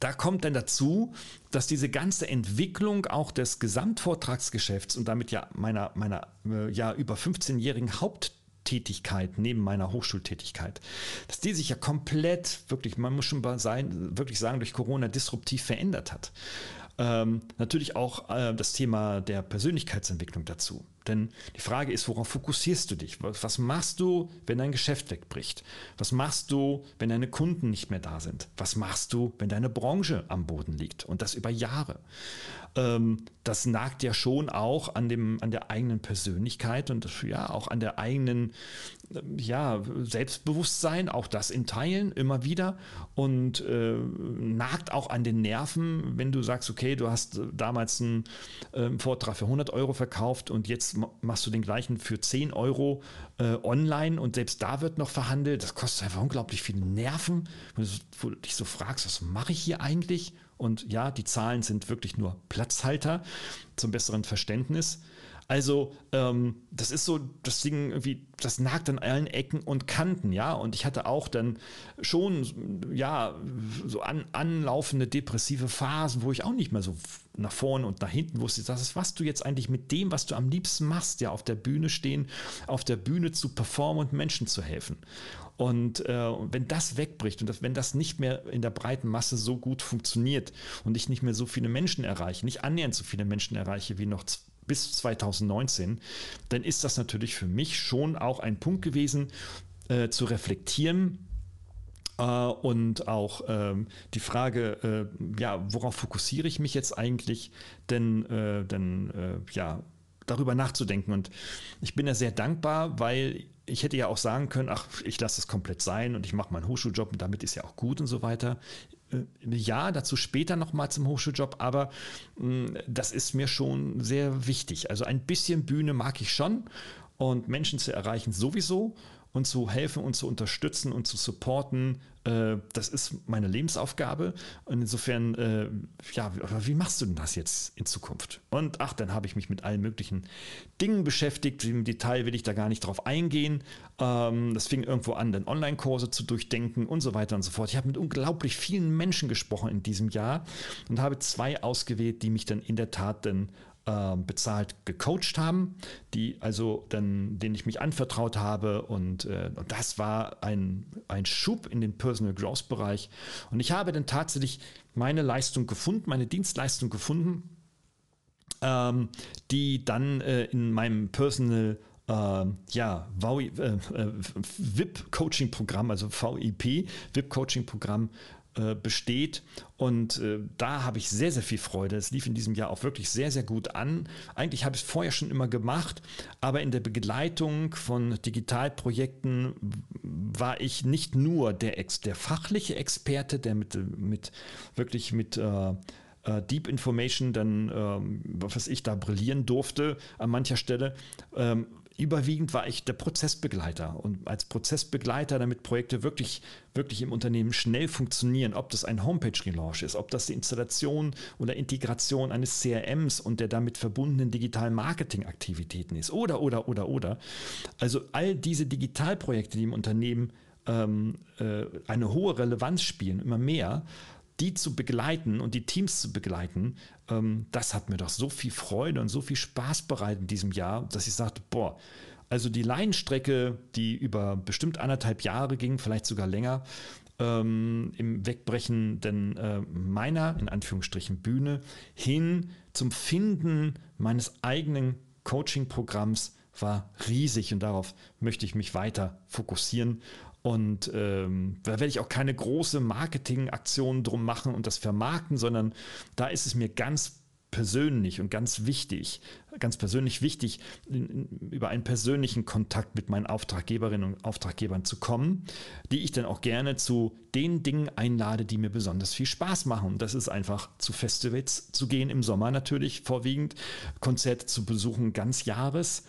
Da kommt dann dazu, dass diese ganze Entwicklung auch des Gesamtvortragsgeschäfts und damit ja meiner, meiner äh, ja über 15-jährigen Haupttätigkeit neben meiner Hochschultätigkeit, dass die sich ja komplett, wirklich, man muss schon sein, wirklich sagen, durch Corona disruptiv verändert hat. Ähm, natürlich auch äh, das Thema der Persönlichkeitsentwicklung dazu. Denn die Frage ist, worauf fokussierst du dich? Was machst du, wenn dein Geschäft wegbricht? Was machst du, wenn deine Kunden nicht mehr da sind? Was machst du, wenn deine Branche am Boden liegt? Und das über Jahre. Ähm, das nagt ja schon auch an, dem, an der eigenen Persönlichkeit und ja, auch an der eigenen ja, Selbstbewusstsein, auch das in Teilen immer wieder und äh, nagt auch an den Nerven, wenn du sagst, okay, du hast damals einen äh, Vortrag für 100 Euro verkauft und jetzt machst du den gleichen für 10 Euro äh, online und selbst da wird noch verhandelt. Das kostet einfach unglaublich viele Nerven, wo du dich so fragst, was mache ich hier eigentlich? Und ja, die Zahlen sind wirklich nur Platzhalter zum besseren Verständnis. Also ähm, das ist so das Ding irgendwie, das nagt an allen Ecken und Kanten, ja. Und ich hatte auch dann schon, ja, so an, anlaufende depressive Phasen, wo ich auch nicht mehr so nach vorne und nach hinten wusste, das ist, was du jetzt eigentlich mit dem, was du am liebsten machst, ja, auf der Bühne stehen, auf der Bühne zu performen und Menschen zu helfen. Und äh, wenn das wegbricht und das, wenn das nicht mehr in der breiten Masse so gut funktioniert und ich nicht mehr so viele Menschen erreiche, nicht annähernd so viele Menschen erreiche wie noch bis 2019, dann ist das natürlich für mich schon auch ein Punkt gewesen, äh, zu reflektieren, äh, und auch ähm, die Frage, äh, ja, worauf fokussiere ich mich jetzt eigentlich? Denn, äh, denn äh, ja, darüber nachzudenken. Und ich bin ja sehr dankbar, weil ich hätte ja auch sagen können, ach, ich lasse es komplett sein und ich mache meinen Hochschuljob und damit ist ja auch gut und so weiter. Äh, ja, dazu später nochmal zum Hochschuljob, aber mm, das ist mir schon sehr wichtig. Also ein bisschen Bühne mag ich schon und Menschen zu erreichen sowieso und zu helfen und zu unterstützen und zu supporten, äh, das ist meine Lebensaufgabe. Und insofern, äh, ja, wie machst du denn das jetzt in Zukunft? Und ach, dann habe ich mich mit allen möglichen Dingen beschäftigt. Im Detail will ich da gar nicht drauf eingehen. Ähm, das fing irgendwo an, dann Online-Kurse zu durchdenken und so weiter und so fort. Ich habe mit unglaublich vielen Menschen gesprochen in diesem Jahr und habe zwei ausgewählt, die mich dann in der Tat dann ähm, bezahlt gecoacht haben, die also dann, denen ich mich anvertraut habe und, äh, und das war ein, ein Schub in den Personal Growth Bereich. Und ich habe dann tatsächlich meine Leistung gefunden, meine Dienstleistung gefunden, ähm, die dann äh, in meinem Personal ja, äh, äh, VIP-Coaching-Programm, also VIP, VIP-Coaching-Programm äh, besteht. Und äh, da habe ich sehr, sehr viel Freude. Es lief in diesem Jahr auch wirklich sehr, sehr gut an. Eigentlich habe ich es vorher schon immer gemacht, aber in der Begleitung von Digitalprojekten war ich nicht nur der, der fachliche Experte, der mit, mit wirklich mit äh, äh Deep Information dann, ähm, was ich da brillieren durfte an mancher Stelle, ähm, überwiegend war ich der Prozessbegleiter und als Prozessbegleiter, damit Projekte wirklich, wirklich im Unternehmen schnell funktionieren, ob das ein Homepage-Relaunch ist, ob das die Installation oder Integration eines CRMs und der damit verbundenen digitalen Marketingaktivitäten ist oder, oder, oder, oder. Also all diese Digitalprojekte, die im Unternehmen ähm, äh, eine hohe Relevanz spielen, immer mehr, die zu begleiten und die Teams zu begleiten, ähm, das hat mir doch so viel Freude und so viel Spaß bereitet in diesem Jahr, dass ich sagte, boah, also die Leinstrecke, die über bestimmt anderthalb Jahre ging, vielleicht sogar länger, ähm, im Wegbrechen denn äh, meiner, in Anführungsstrichen, Bühne hin zum Finden meines eigenen Coaching-Programms war riesig und darauf möchte ich mich weiter fokussieren und ähm, da werde ich auch keine große Marketingaktion drum machen und das vermarkten, sondern da ist es mir ganz persönlich und ganz wichtig, ganz persönlich wichtig, über einen persönlichen Kontakt mit meinen Auftraggeberinnen und Auftraggebern zu kommen, die ich dann auch gerne zu den Dingen einlade, die mir besonders viel Spaß machen. Und das ist einfach zu Festivals zu gehen im Sommer natürlich vorwiegend, Konzerte zu besuchen ganz Jahres,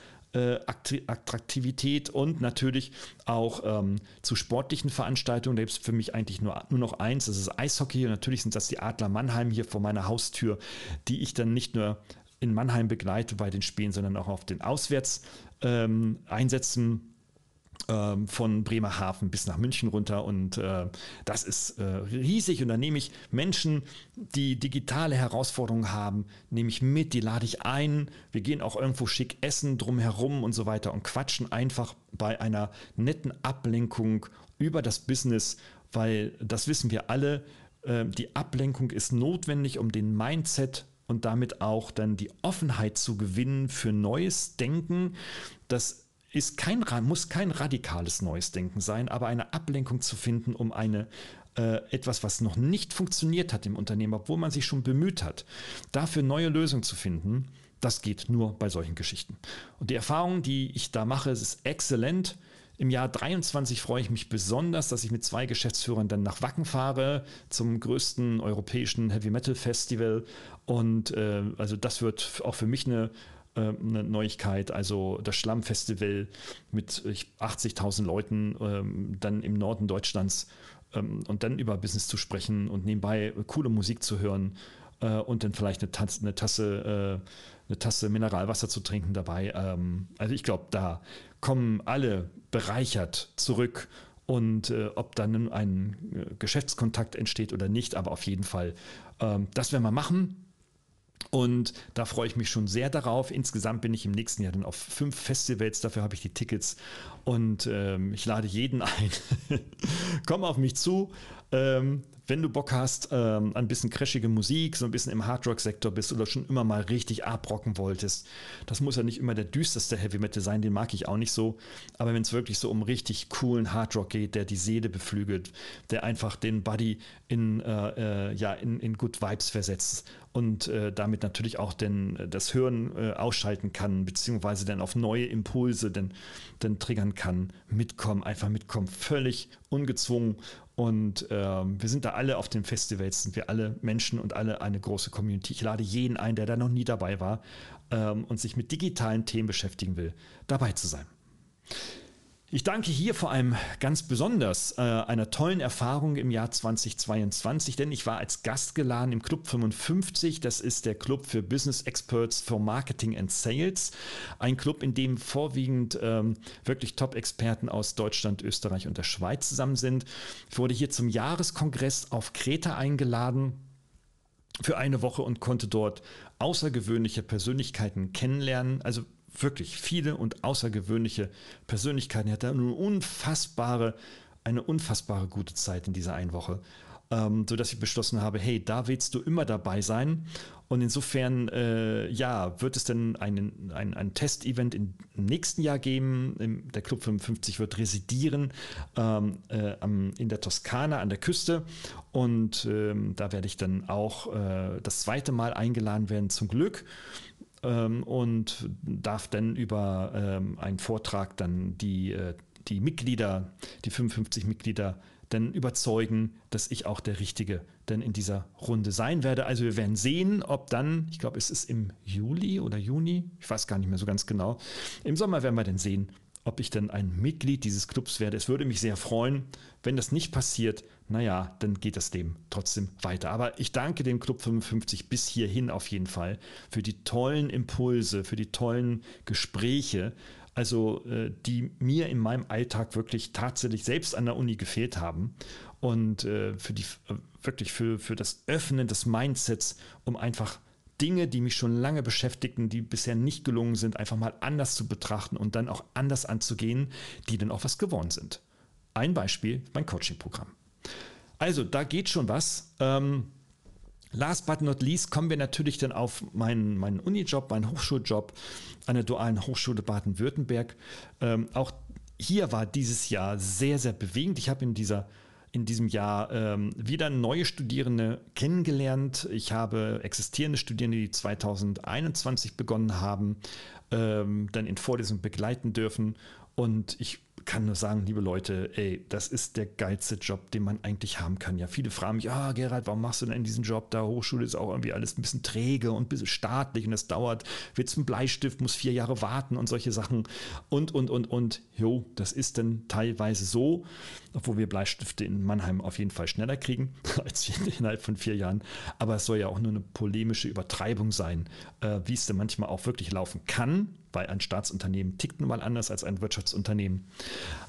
Attraktivität und natürlich auch ähm, zu sportlichen Veranstaltungen. Da gibt es für mich eigentlich nur, nur noch eins, das ist Eishockey. Und natürlich sind das die Adler Mannheim hier vor meiner Haustür, die ich dann nicht nur in Mannheim begleite bei den Spielen, sondern auch auf den Auswärtseinsätzen. Ähm, von Bremerhaven bis nach München runter. Und äh, das ist äh, riesig. Und da nehme ich Menschen, die digitale Herausforderungen haben, nehme ich mit, die lade ich ein, wir gehen auch irgendwo schick essen drumherum und so weiter und quatschen einfach bei einer netten Ablenkung über das Business, weil das wissen wir alle, äh, die Ablenkung ist notwendig, um den Mindset und damit auch dann die Offenheit zu gewinnen für neues Denken, das ist kein, muss kein radikales neues Denken sein, aber eine Ablenkung zu finden, um eine äh, etwas, was noch nicht funktioniert hat im Unternehmen, obwohl man sich schon bemüht hat, dafür neue Lösungen zu finden, das geht nur bei solchen Geschichten. Und die Erfahrung, die ich da mache, ist exzellent. Im Jahr 23 freue ich mich besonders, dass ich mit zwei Geschäftsführern dann nach Wacken fahre zum größten europäischen Heavy Metal Festival. Und äh, also das wird auch für mich eine eine Neuigkeit. Also das Schlammfestival mit 80.000 Leuten ähm, dann im Norden Deutschlands ähm, und dann über Business zu sprechen und nebenbei coole Musik zu hören äh, und dann vielleicht eine, Tasse, eine Tasse, äh, eine Tasse Mineralwasser zu trinken dabei. Ähm, also ich glaube, da kommen alle bereichert zurück und äh, ob dann ein Geschäftskontakt entsteht oder nicht, aber auf jeden Fall, das werden wir machen. Und da freue ich mich schon sehr darauf. Insgesamt bin ich im nächsten Jahr dann auf fünf Festivals, dafür habe ich die Tickets und ähm, ich lade jeden [laughs] ein. Komm auf mich zu. Ähm, wenn du Bock hast, ähm, ein bisschen crashige Musik, so ein bisschen im Hardrock-Sektor bist oder schon immer mal richtig abrocken wolltest, das muss ja nicht immer der düsterste Heavy Metal sein, den mag ich auch nicht so. Aber wenn es wirklich so um richtig coolen Hardrock geht, der die Seele beflügelt, der einfach den Buddy in, äh, äh, ja, in, in Good Vibes versetzt und äh, damit natürlich auch den, das Hören äh, ausschalten kann, beziehungsweise dann auf neue Impulse dann triggern kann, mitkommen, einfach mitkommen, völlig ungezwungen und ähm, wir sind da alle auf den Festivals, sind wir alle Menschen und alle eine große Community. Ich lade jeden ein, der da noch nie dabei war ähm, und sich mit digitalen Themen beschäftigen will, dabei zu sein. Ich danke hier vor allem ganz besonders äh, einer tollen Erfahrung im Jahr 2022, denn ich war als Gast geladen im Club 55. Das ist der Club für Business Experts for Marketing and Sales. Ein Club, in dem vorwiegend ähm, wirklich Top-Experten aus Deutschland, Österreich und der Schweiz zusammen sind. Ich wurde hier zum Jahreskongress auf Kreta eingeladen für eine Woche und konnte dort außergewöhnliche Persönlichkeiten kennenlernen. Also wirklich viele und außergewöhnliche Persönlichkeiten. Er hatte eine unfassbare, eine unfassbare gute Zeit in dieser einen Woche. Ähm, so dass ich beschlossen habe, hey, da willst du immer dabei sein. Und insofern, äh, ja, wird es denn einen, ein, ein Testevent im nächsten Jahr geben. Der Club 55 wird residieren ähm, äh, am, in der Toskana an der Küste. Und ähm, da werde ich dann auch äh, das zweite Mal eingeladen werden, zum Glück ähm, und darf dann über ähm, einen Vortrag dann die, äh, die Mitglieder, die 55 Mitglieder, dann überzeugen, dass ich auch der Richtige denn in dieser Runde sein werde. Also wir werden sehen, ob dann, ich glaube, es ist im Juli oder Juni, ich weiß gar nicht mehr so ganz genau. Im Sommer werden wir dann sehen, ob ich dann ein Mitglied dieses Clubs werde. Es würde mich sehr freuen. Wenn das nicht passiert, naja, dann geht das Leben trotzdem weiter. Aber ich danke dem Club 55 bis hierhin auf jeden Fall für die tollen Impulse, für die tollen Gespräche, also äh, die mir in meinem Alltag wirklich tatsächlich selbst an der Uni gefehlt haben und äh, für die äh, wirklich für, für das Öffnen des Mindsets, um einfach Dinge, die mich schon lange beschäftigten, die bisher nicht gelungen sind, einfach mal anders zu betrachten und dann auch anders anzugehen, die dann auch was geworden sind. Ein Beispiel, mein Coaching-Programm. Also, da geht schon was. Ähm, last but not least kommen wir natürlich dann auf meinen, meinen Unijob, meinen Hochschuljob an der Dualen Hochschule Baden-Württemberg. Ähm, auch hier war dieses Jahr sehr, sehr bewegend. Ich habe in dieser in diesem Jahr ähm, wieder neue Studierende kennengelernt. Ich habe existierende Studierende, die 2021 begonnen haben, ähm, dann in Vorlesungen begleiten dürfen. Und ich kann nur sagen, liebe Leute, ey, das ist der geilste Job, den man eigentlich haben kann. Ja, viele fragen mich, ah, Gerhard, warum machst du denn diesen Job? Da Hochschule ist auch irgendwie alles ein bisschen träge und ein bisschen staatlich und es dauert, wird zum Bleistift, muss vier Jahre warten und solche Sachen und, und, und, und. Jo, das ist dann teilweise so, obwohl wir Bleistifte in Mannheim auf jeden Fall schneller kriegen [laughs] als innerhalb von vier Jahren. Aber es soll ja auch nur eine polemische Übertreibung sein, äh, wie es denn manchmal auch wirklich laufen kann weil ein Staatsunternehmen tickt nun mal anders als ein Wirtschaftsunternehmen.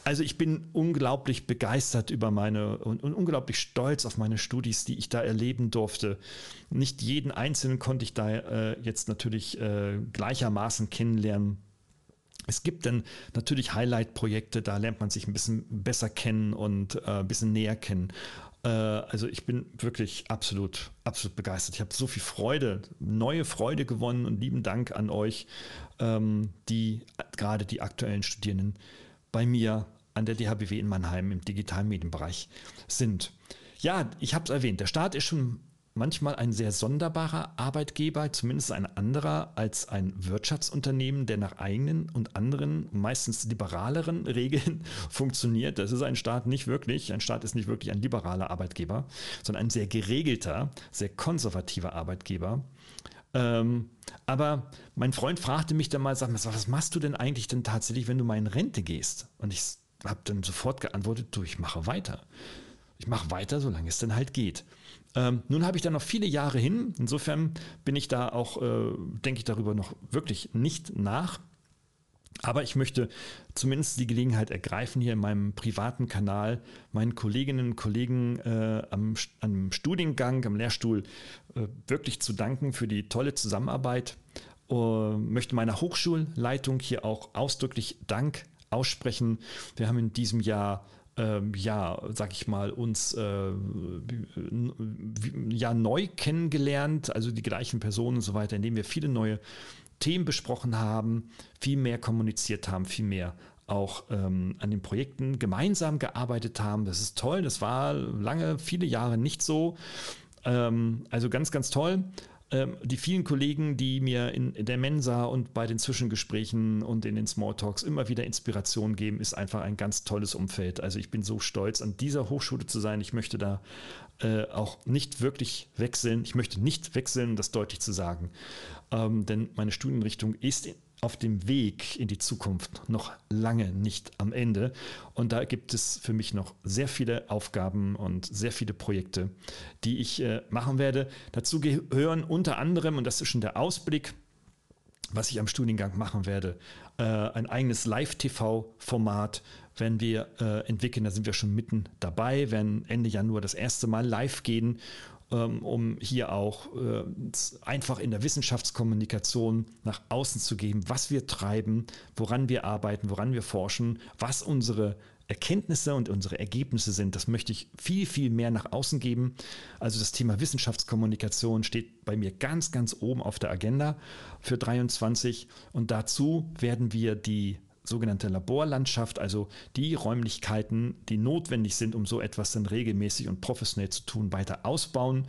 Also ich bin unglaublich begeistert über meine und, und unglaublich stolz auf meine Studis, die ich da erleben durfte. Nicht jeden einzelnen konnte ich da äh, jetzt natürlich äh, gleichermaßen kennenlernen. Es gibt dann natürlich Highlight-Projekte, da lernt man sich ein bisschen besser kennen und äh, ein bisschen näher kennen. Äh, also ich bin wirklich absolut, absolut begeistert. Ich habe so viel Freude, neue Freude gewonnen und lieben Dank an euch, ähm, die gerade die aktuellen Studierenden bei mir an der DHBW in Mannheim im digitalen Medienbereich sind. Ja, ich habe es erwähnt, der Start ist schon manchmal ein sehr sonderbarer Arbeitgeber, zumindest ein anderer als ein Wirtschaftsunternehmen, der nach eigenen und anderen, meistens liberaleren [laughs] Regeln funktioniert. Das ist ein Staat nicht wirklich. Ein Staat ist nicht wirklich ein liberaler Arbeitgeber, sondern ein sehr geregelter, sehr konservativer Arbeitgeber. Ähm, aber mein Freund fragte mich dann mal, sag mal, was machst du denn eigentlich denn tatsächlich, wenn du mal in Rente gehst? Und ich habe dann sofort geantwortet, du, ich mache weiter. Ich mache weiter, solange es dann halt geht. Ähm, nun habe ich da noch viele Jahre hin. Insofern bin ich da auch, äh, denke ich darüber noch wirklich nicht nach. Aber ich möchte zumindest die Gelegenheit ergreifen, hier in meinem privaten Kanal meinen Kolleginnen und Kollegen äh, am, am, Studiengang, am Lehrstuhl äh, wirklich zu danken für die tolle Zusammenarbeit. Uh, möchte meiner Hochschulleitung hier auch ausdrücklich Dank aussprechen. Wir haben in diesem Jahr ähm, ja, sag ich mal, uns äh, ja neu kennengelernt, also die gleichen Personen und so weiter, indem wir viele neue Themen besprochen haben, viel mehr kommuniziert haben, viel mehr auch ähm, an den Projekten gemeinsam gearbeitet haben. Das ist toll. Das war lange, viele Jahre nicht so. Ähm, also ganz, ganz toll. Ähm, die vielen Kollegen, die mir in, der Mensa und bei den Zwischengesprächen und in den Smalltalks immer wieder Inspiration geben, ist einfach ein ganz tolles Umfeld. Also ich bin so stolz, an dieser Hochschule zu sein. Ich möchte da äh, auch nicht wirklich wechseln. Ich möchte nicht wechseln, um das deutlich zu sagen. Ähm, denn meine Studienrichtung ist auf dem Weg in die Zukunft noch lange nicht am Ende. Und da gibt es für mich noch sehr viele Aufgaben und sehr viele Projekte, die ich äh, machen werde. Dazu gehören unter anderem, und das ist schon der Ausblick, was ich am Studiengang machen werde, äh, ein eigenes Live-TV-Format werden wir äh, entwickeln. Da sind wir schon mitten dabei, werden Ende Januar das erste Mal live gehen um hier auch äh, einfach in der Wissenschaftskommunikation nach außen zu geben, was wir treiben, woran wir arbeiten, woran wir forschen, was unsere Erkenntnisse und unsere Ergebnisse sind. Das möchte ich viel, viel mehr nach außen geben. Also das Thema Wissenschaftskommunikation steht bei mir ganz, ganz oben auf der Agenda für 23 und dazu werden wir die sogenannte Laborlandschaft, also die Räumlichkeiten, die notwendig sind, um so etwas dann regelmäßig und professionell zu tun, weiter ausbauen.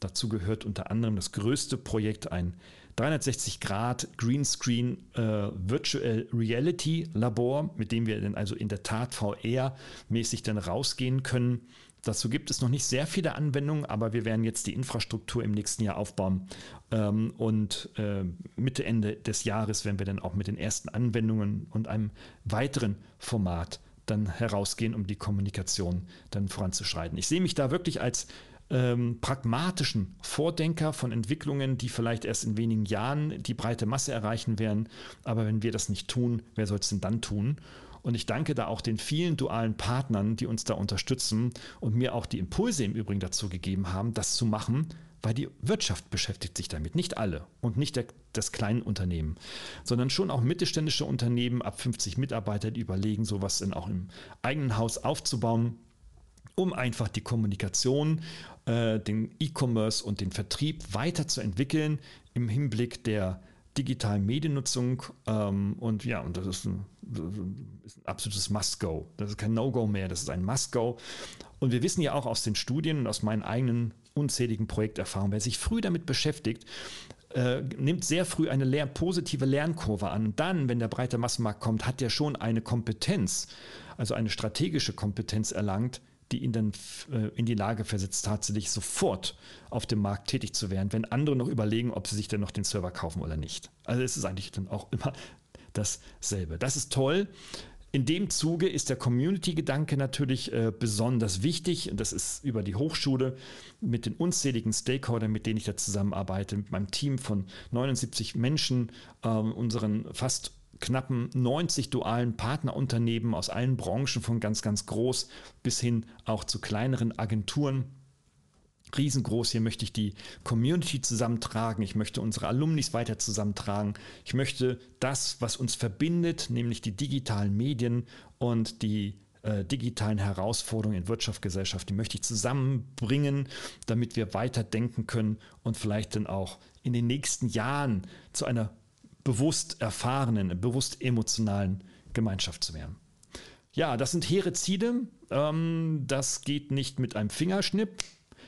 Dazu gehört unter anderem das größte Projekt, ein 360 Grad Greenscreen äh, Virtual Reality Labor, mit dem wir dann also in der Tat VR-mäßig dann rausgehen können Dazu gibt es noch nicht sehr viele Anwendungen, aber wir werden jetzt die Infrastruktur im nächsten Jahr aufbauen. Ähm, und äh, Mitte, Ende des Jahres werden wir dann auch mit den ersten Anwendungen und einem weiteren Format dann herausgehen, um die Kommunikation dann voranzuschreiten. Ich sehe mich da wirklich als ähm, pragmatischen Vordenker von Entwicklungen, die vielleicht erst in wenigen Jahren die breite Masse erreichen werden. Aber wenn wir das nicht tun, wer soll es denn dann tun? Und ich danke da auch den vielen dualen Partnern, die uns da unterstützen und mir auch die Impulse im Übrigen dazu gegeben haben, das zu machen, weil die Wirtschaft beschäftigt sich damit. Nicht alle und nicht der, das kleine Unternehmen, sondern schon auch mittelständische Unternehmen ab 50 Mitarbeiter, die überlegen, sowas dann auch im eigenen Haus aufzubauen um einfach die Kommunikation, äh, den E-Commerce und den Vertrieb weiterzuentwickeln im Hinblick der digitalen Mediennutzung. Ähm, und ja, und das ist ein, ist ein absolutes Must-Go. Das ist kein No-Go mehr, das ist ein Must-Go. Und wir wissen ja auch aus den Studien und aus meinen eigenen unzähligen Projekterfahrungen, wer sich früh damit beschäftigt, äh, nimmt sehr früh eine Lern positive Lernkurve an. Dann, wenn der breite Massenmarkt kommt, hat er schon eine Kompetenz, also eine strategische Kompetenz erlangt, die ihn dann äh, in die Lage versetzt, tatsächlich sofort auf dem Markt tätig zu werden, wenn andere noch überlegen, ob sie sich denn noch den Server kaufen oder nicht. Also es ist eigentlich dann auch immer dasselbe. Das ist toll. In dem Zuge ist der Community-Gedanke natürlich äh, besonders wichtig. Das ist über die Hochschule mit den unzähligen Stakeholdern, mit denen ich da zusammenarbeite, mit meinem Team von 79 Menschen, äh, unseren fast knappen 90 dualen Partnerunternehmen aus allen Branchen, von ganz, ganz groß bis hin auch zu kleineren Agenturen riesengroß. Hier möchte ich die Community zusammentragen. Ich möchte unsere Alumnis weiter zusammentragen. Ich möchte das, was uns verbindet, nämlich die digitalen Medien und die äh, digitalen Herausforderungen in Wirtschaft, Gesellschaft, die möchte ich zusammenbringen, damit wir weiter denken können und vielleicht dann auch in den nächsten Jahren zu einer bewusst erfahrenen, bewusst emotionalen Gemeinschaft zu werden. Ja, das sind hehre Ziele. Ähm, das geht nicht mit einem Fingerschnipp.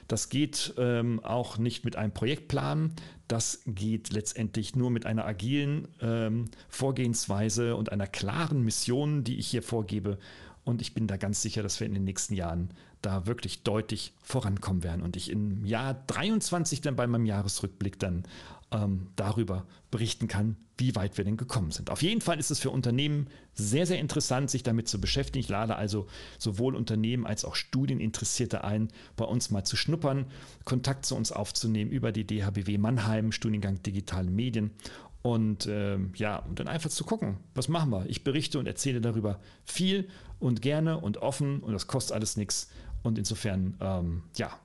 Das geht ähm, auch nicht mit einem Projektplan. Das geht letztendlich nur mit einer agilen ähm, Vorgehensweise und einer klaren Mission, die ich hier vorgebe. Und ich bin da ganz sicher, dass wir in den nächsten Jahren da wirklich deutlich vorankommen werden und ich im Jahr 23 dann bei meinem Jahresrückblick dann ähm, darüber berichten kann, wie weit wir denn gekommen sind. Auf jeden Fall ist es für Unternehmen sehr, sehr interessant, sich damit zu beschäftigen. Ich lade also sowohl Unternehmen als auch Studieninteressierte ein, bei uns mal zu schnuppern, Kontakt zu uns aufzunehmen über die DHBW Mannheim, Studiengang Digitale Medien und äh, ja, und dann einfach zu gucken, was machen wir. Ich berichte und erzähle darüber viel und gerne und offen und das kostet alles nichts. Und insofern, ähm, ja,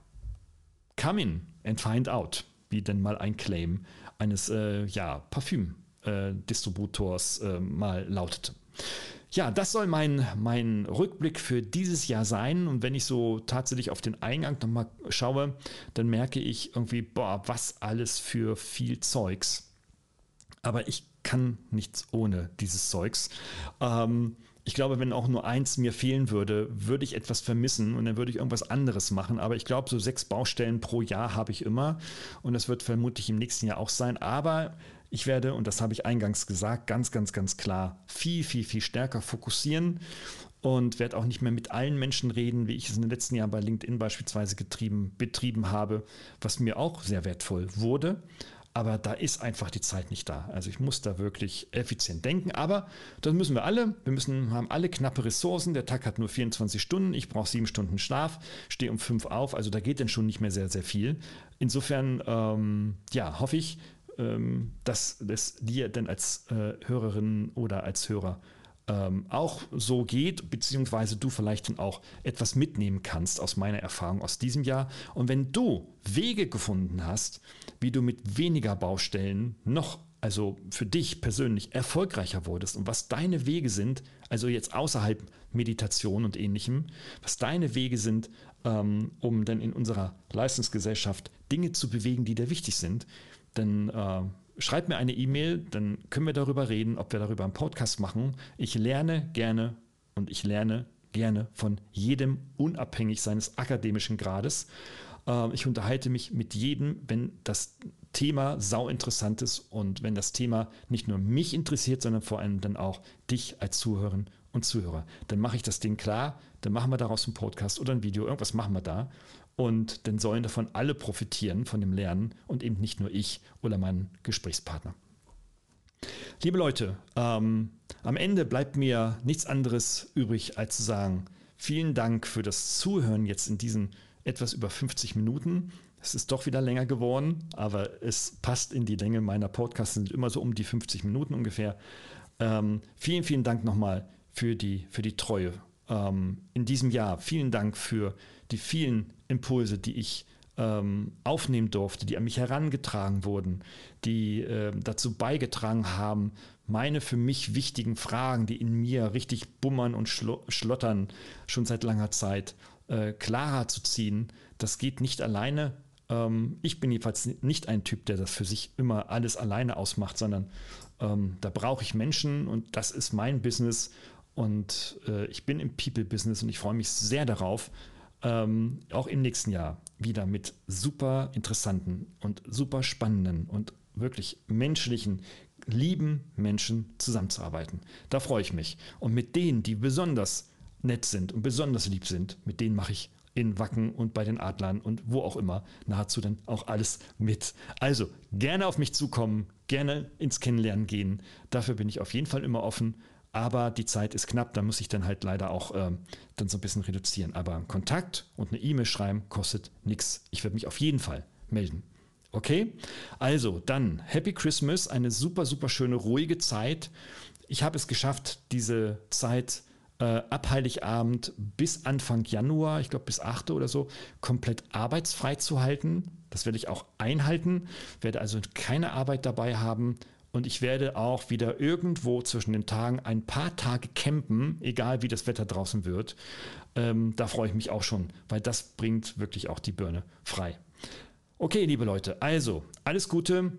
come in and find out, wie denn mal ein Claim eines äh, ja, Parfüm-Distributors äh, äh, mal lautete. Ja, das soll mein, mein Rückblick für dieses Jahr sein. Und wenn ich so tatsächlich auf den Eingang nochmal schaue, dann merke ich irgendwie, boah, was alles für viel Zeugs. Aber ich kann nichts ohne dieses Zeugs. Ähm, ich glaube, wenn auch nur eins mir fehlen würde, würde ich etwas vermissen und dann würde ich irgendwas anderes machen. Aber ich glaube, so sechs Baustellen pro Jahr habe ich immer und das wird vermutlich im nächsten Jahr auch sein. Aber ich werde, und das habe ich eingangs gesagt, ganz, ganz, ganz klar viel, viel, viel stärker fokussieren und werde auch nicht mehr mit allen Menschen reden, wie ich es in den letzten Jahren bei LinkedIn beispielsweise getrieben, betrieben habe, was mir auch sehr wertvoll wurde. Aber da ist einfach die Zeit nicht da. Also ich muss da wirklich effizient denken. Aber das müssen wir alle. Wir müssen, haben alle knappe Ressourcen. Der Tag hat nur 24 Stunden. Ich brauche sieben Stunden Schlaf, stehe um fünf auf. Also da geht dann schon nicht mehr sehr, sehr viel. Insofern, ähm, ja, hoffe ich, ähm, dass es dir denn als äh, Hörerin oder als Hörer ähm, auch so geht, beziehungsweise du vielleicht dann auch etwas mitnehmen kannst aus meiner Erfahrung aus diesem Jahr. Und wenn du Wege gefunden hast, wie du mit weniger Baustellen noch also für dich persönlich erfolgreicher wurdest und was deine Wege sind, also jetzt außerhalb Meditation und ähnlichem, was deine Wege sind, ähm, um dann in unserer Leistungsgesellschaft Dinge zu bewegen, die dir wichtig sind, dann äh, schreib mir eine E-Mail, dann können wir darüber reden, ob wir darüber einen Podcast machen. Ich lerne gerne und ich lerne gerne von jedem unabhängig seines akademischen Grades. Ähm, ich unterhalte mich mit jedem, wenn das Thema sau interessant ist und wenn das Thema nicht nur mich interessiert, sondern vor allem dann auch dich als Zuhörerin und Zuhörer. Dann mache ich das Ding klar, dann machen wir daraus einen Podcast oder ein Video, irgendwas machen wir da. Und dann sollen davon alle profitieren, von dem Lernen und eben nicht nur ich oder mein Gesprächspartner. Liebe Leute, ähm, am Ende bleibt mir nichts anderes übrig, als zu sagen, vielen Dank für das Zuhören jetzt in diesen etwas über 50 Minuten. Es ist doch wieder länger geworden, aber es passt in die Länge meiner Podcasts, sind immer so um die 50 Minuten ungefähr. Ähm, vielen, vielen Dank nochmal für die, für die Treue ähm, in diesem Jahr. Vielen Dank für die vielen Impulse, die ich ähm, aufnehmen durfte, die an mich herangetragen wurden, die äh, dazu beigetragen haben, meine für mich wichtigen Fragen, die in mir richtig bummern und schlottern, schon seit langer Zeit, äh, klarer zu ziehen. Das geht nicht alleine. Ähm, ich bin jedenfalls nicht ein Typ, der das für sich immer alles alleine ausmacht, sondern ähm, da brauche ich Menschen und das ist mein Business. Und äh, ich bin im People-Business und ich freue mich sehr darauf, ähm, auch im nächsten Jahr wieder mit super interessanten und super spannenden und wirklich menschlichen, lieben Menschen zusammenzuarbeiten. Da freue ich mich. Und mit denen, die besonders nett sind und besonders lieb sind, mit denen mache ich in Wacken und bei den Adlern und wo auch immer nahezu dann auch alles mit. Also gerne auf mich zukommen, gerne ins Kennenlernen gehen. Dafür bin ich auf jeden Fall immer offen. Aber die Zeit ist knapp, da muss ich dann halt leider auch äh, dann so ein bisschen reduzieren. Aber Kontakt und eine E-Mail schreiben kostet nichts. Ich werde mich auf jeden Fall melden. Okay? Also dann Happy Christmas, eine super, super schöne, ruhige Zeit. Ich habe es geschafft, diese Zeit äh, ab Heiligabend bis Anfang Januar, ich glaube bis 8. oder so, komplett arbeitsfrei zu halten. Das werde ich auch einhalten, werde also keine Arbeit dabei haben. Und ich werde auch wieder irgendwo zwischen den Tagen ein paar Tage campen, egal wie das Wetter draußen wird. Ähm, da freue ich mich auch schon, weil das bringt wirklich auch die Birne frei. Okay, liebe Leute, also alles Gute,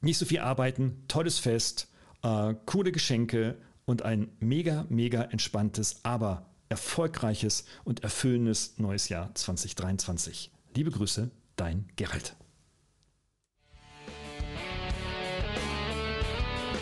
nicht so viel arbeiten, tolles Fest, äh, coole Geschenke und ein mega, mega entspanntes, aber erfolgreiches und erfüllendes neues Jahr 2023. Liebe Grüße, dein Gerald.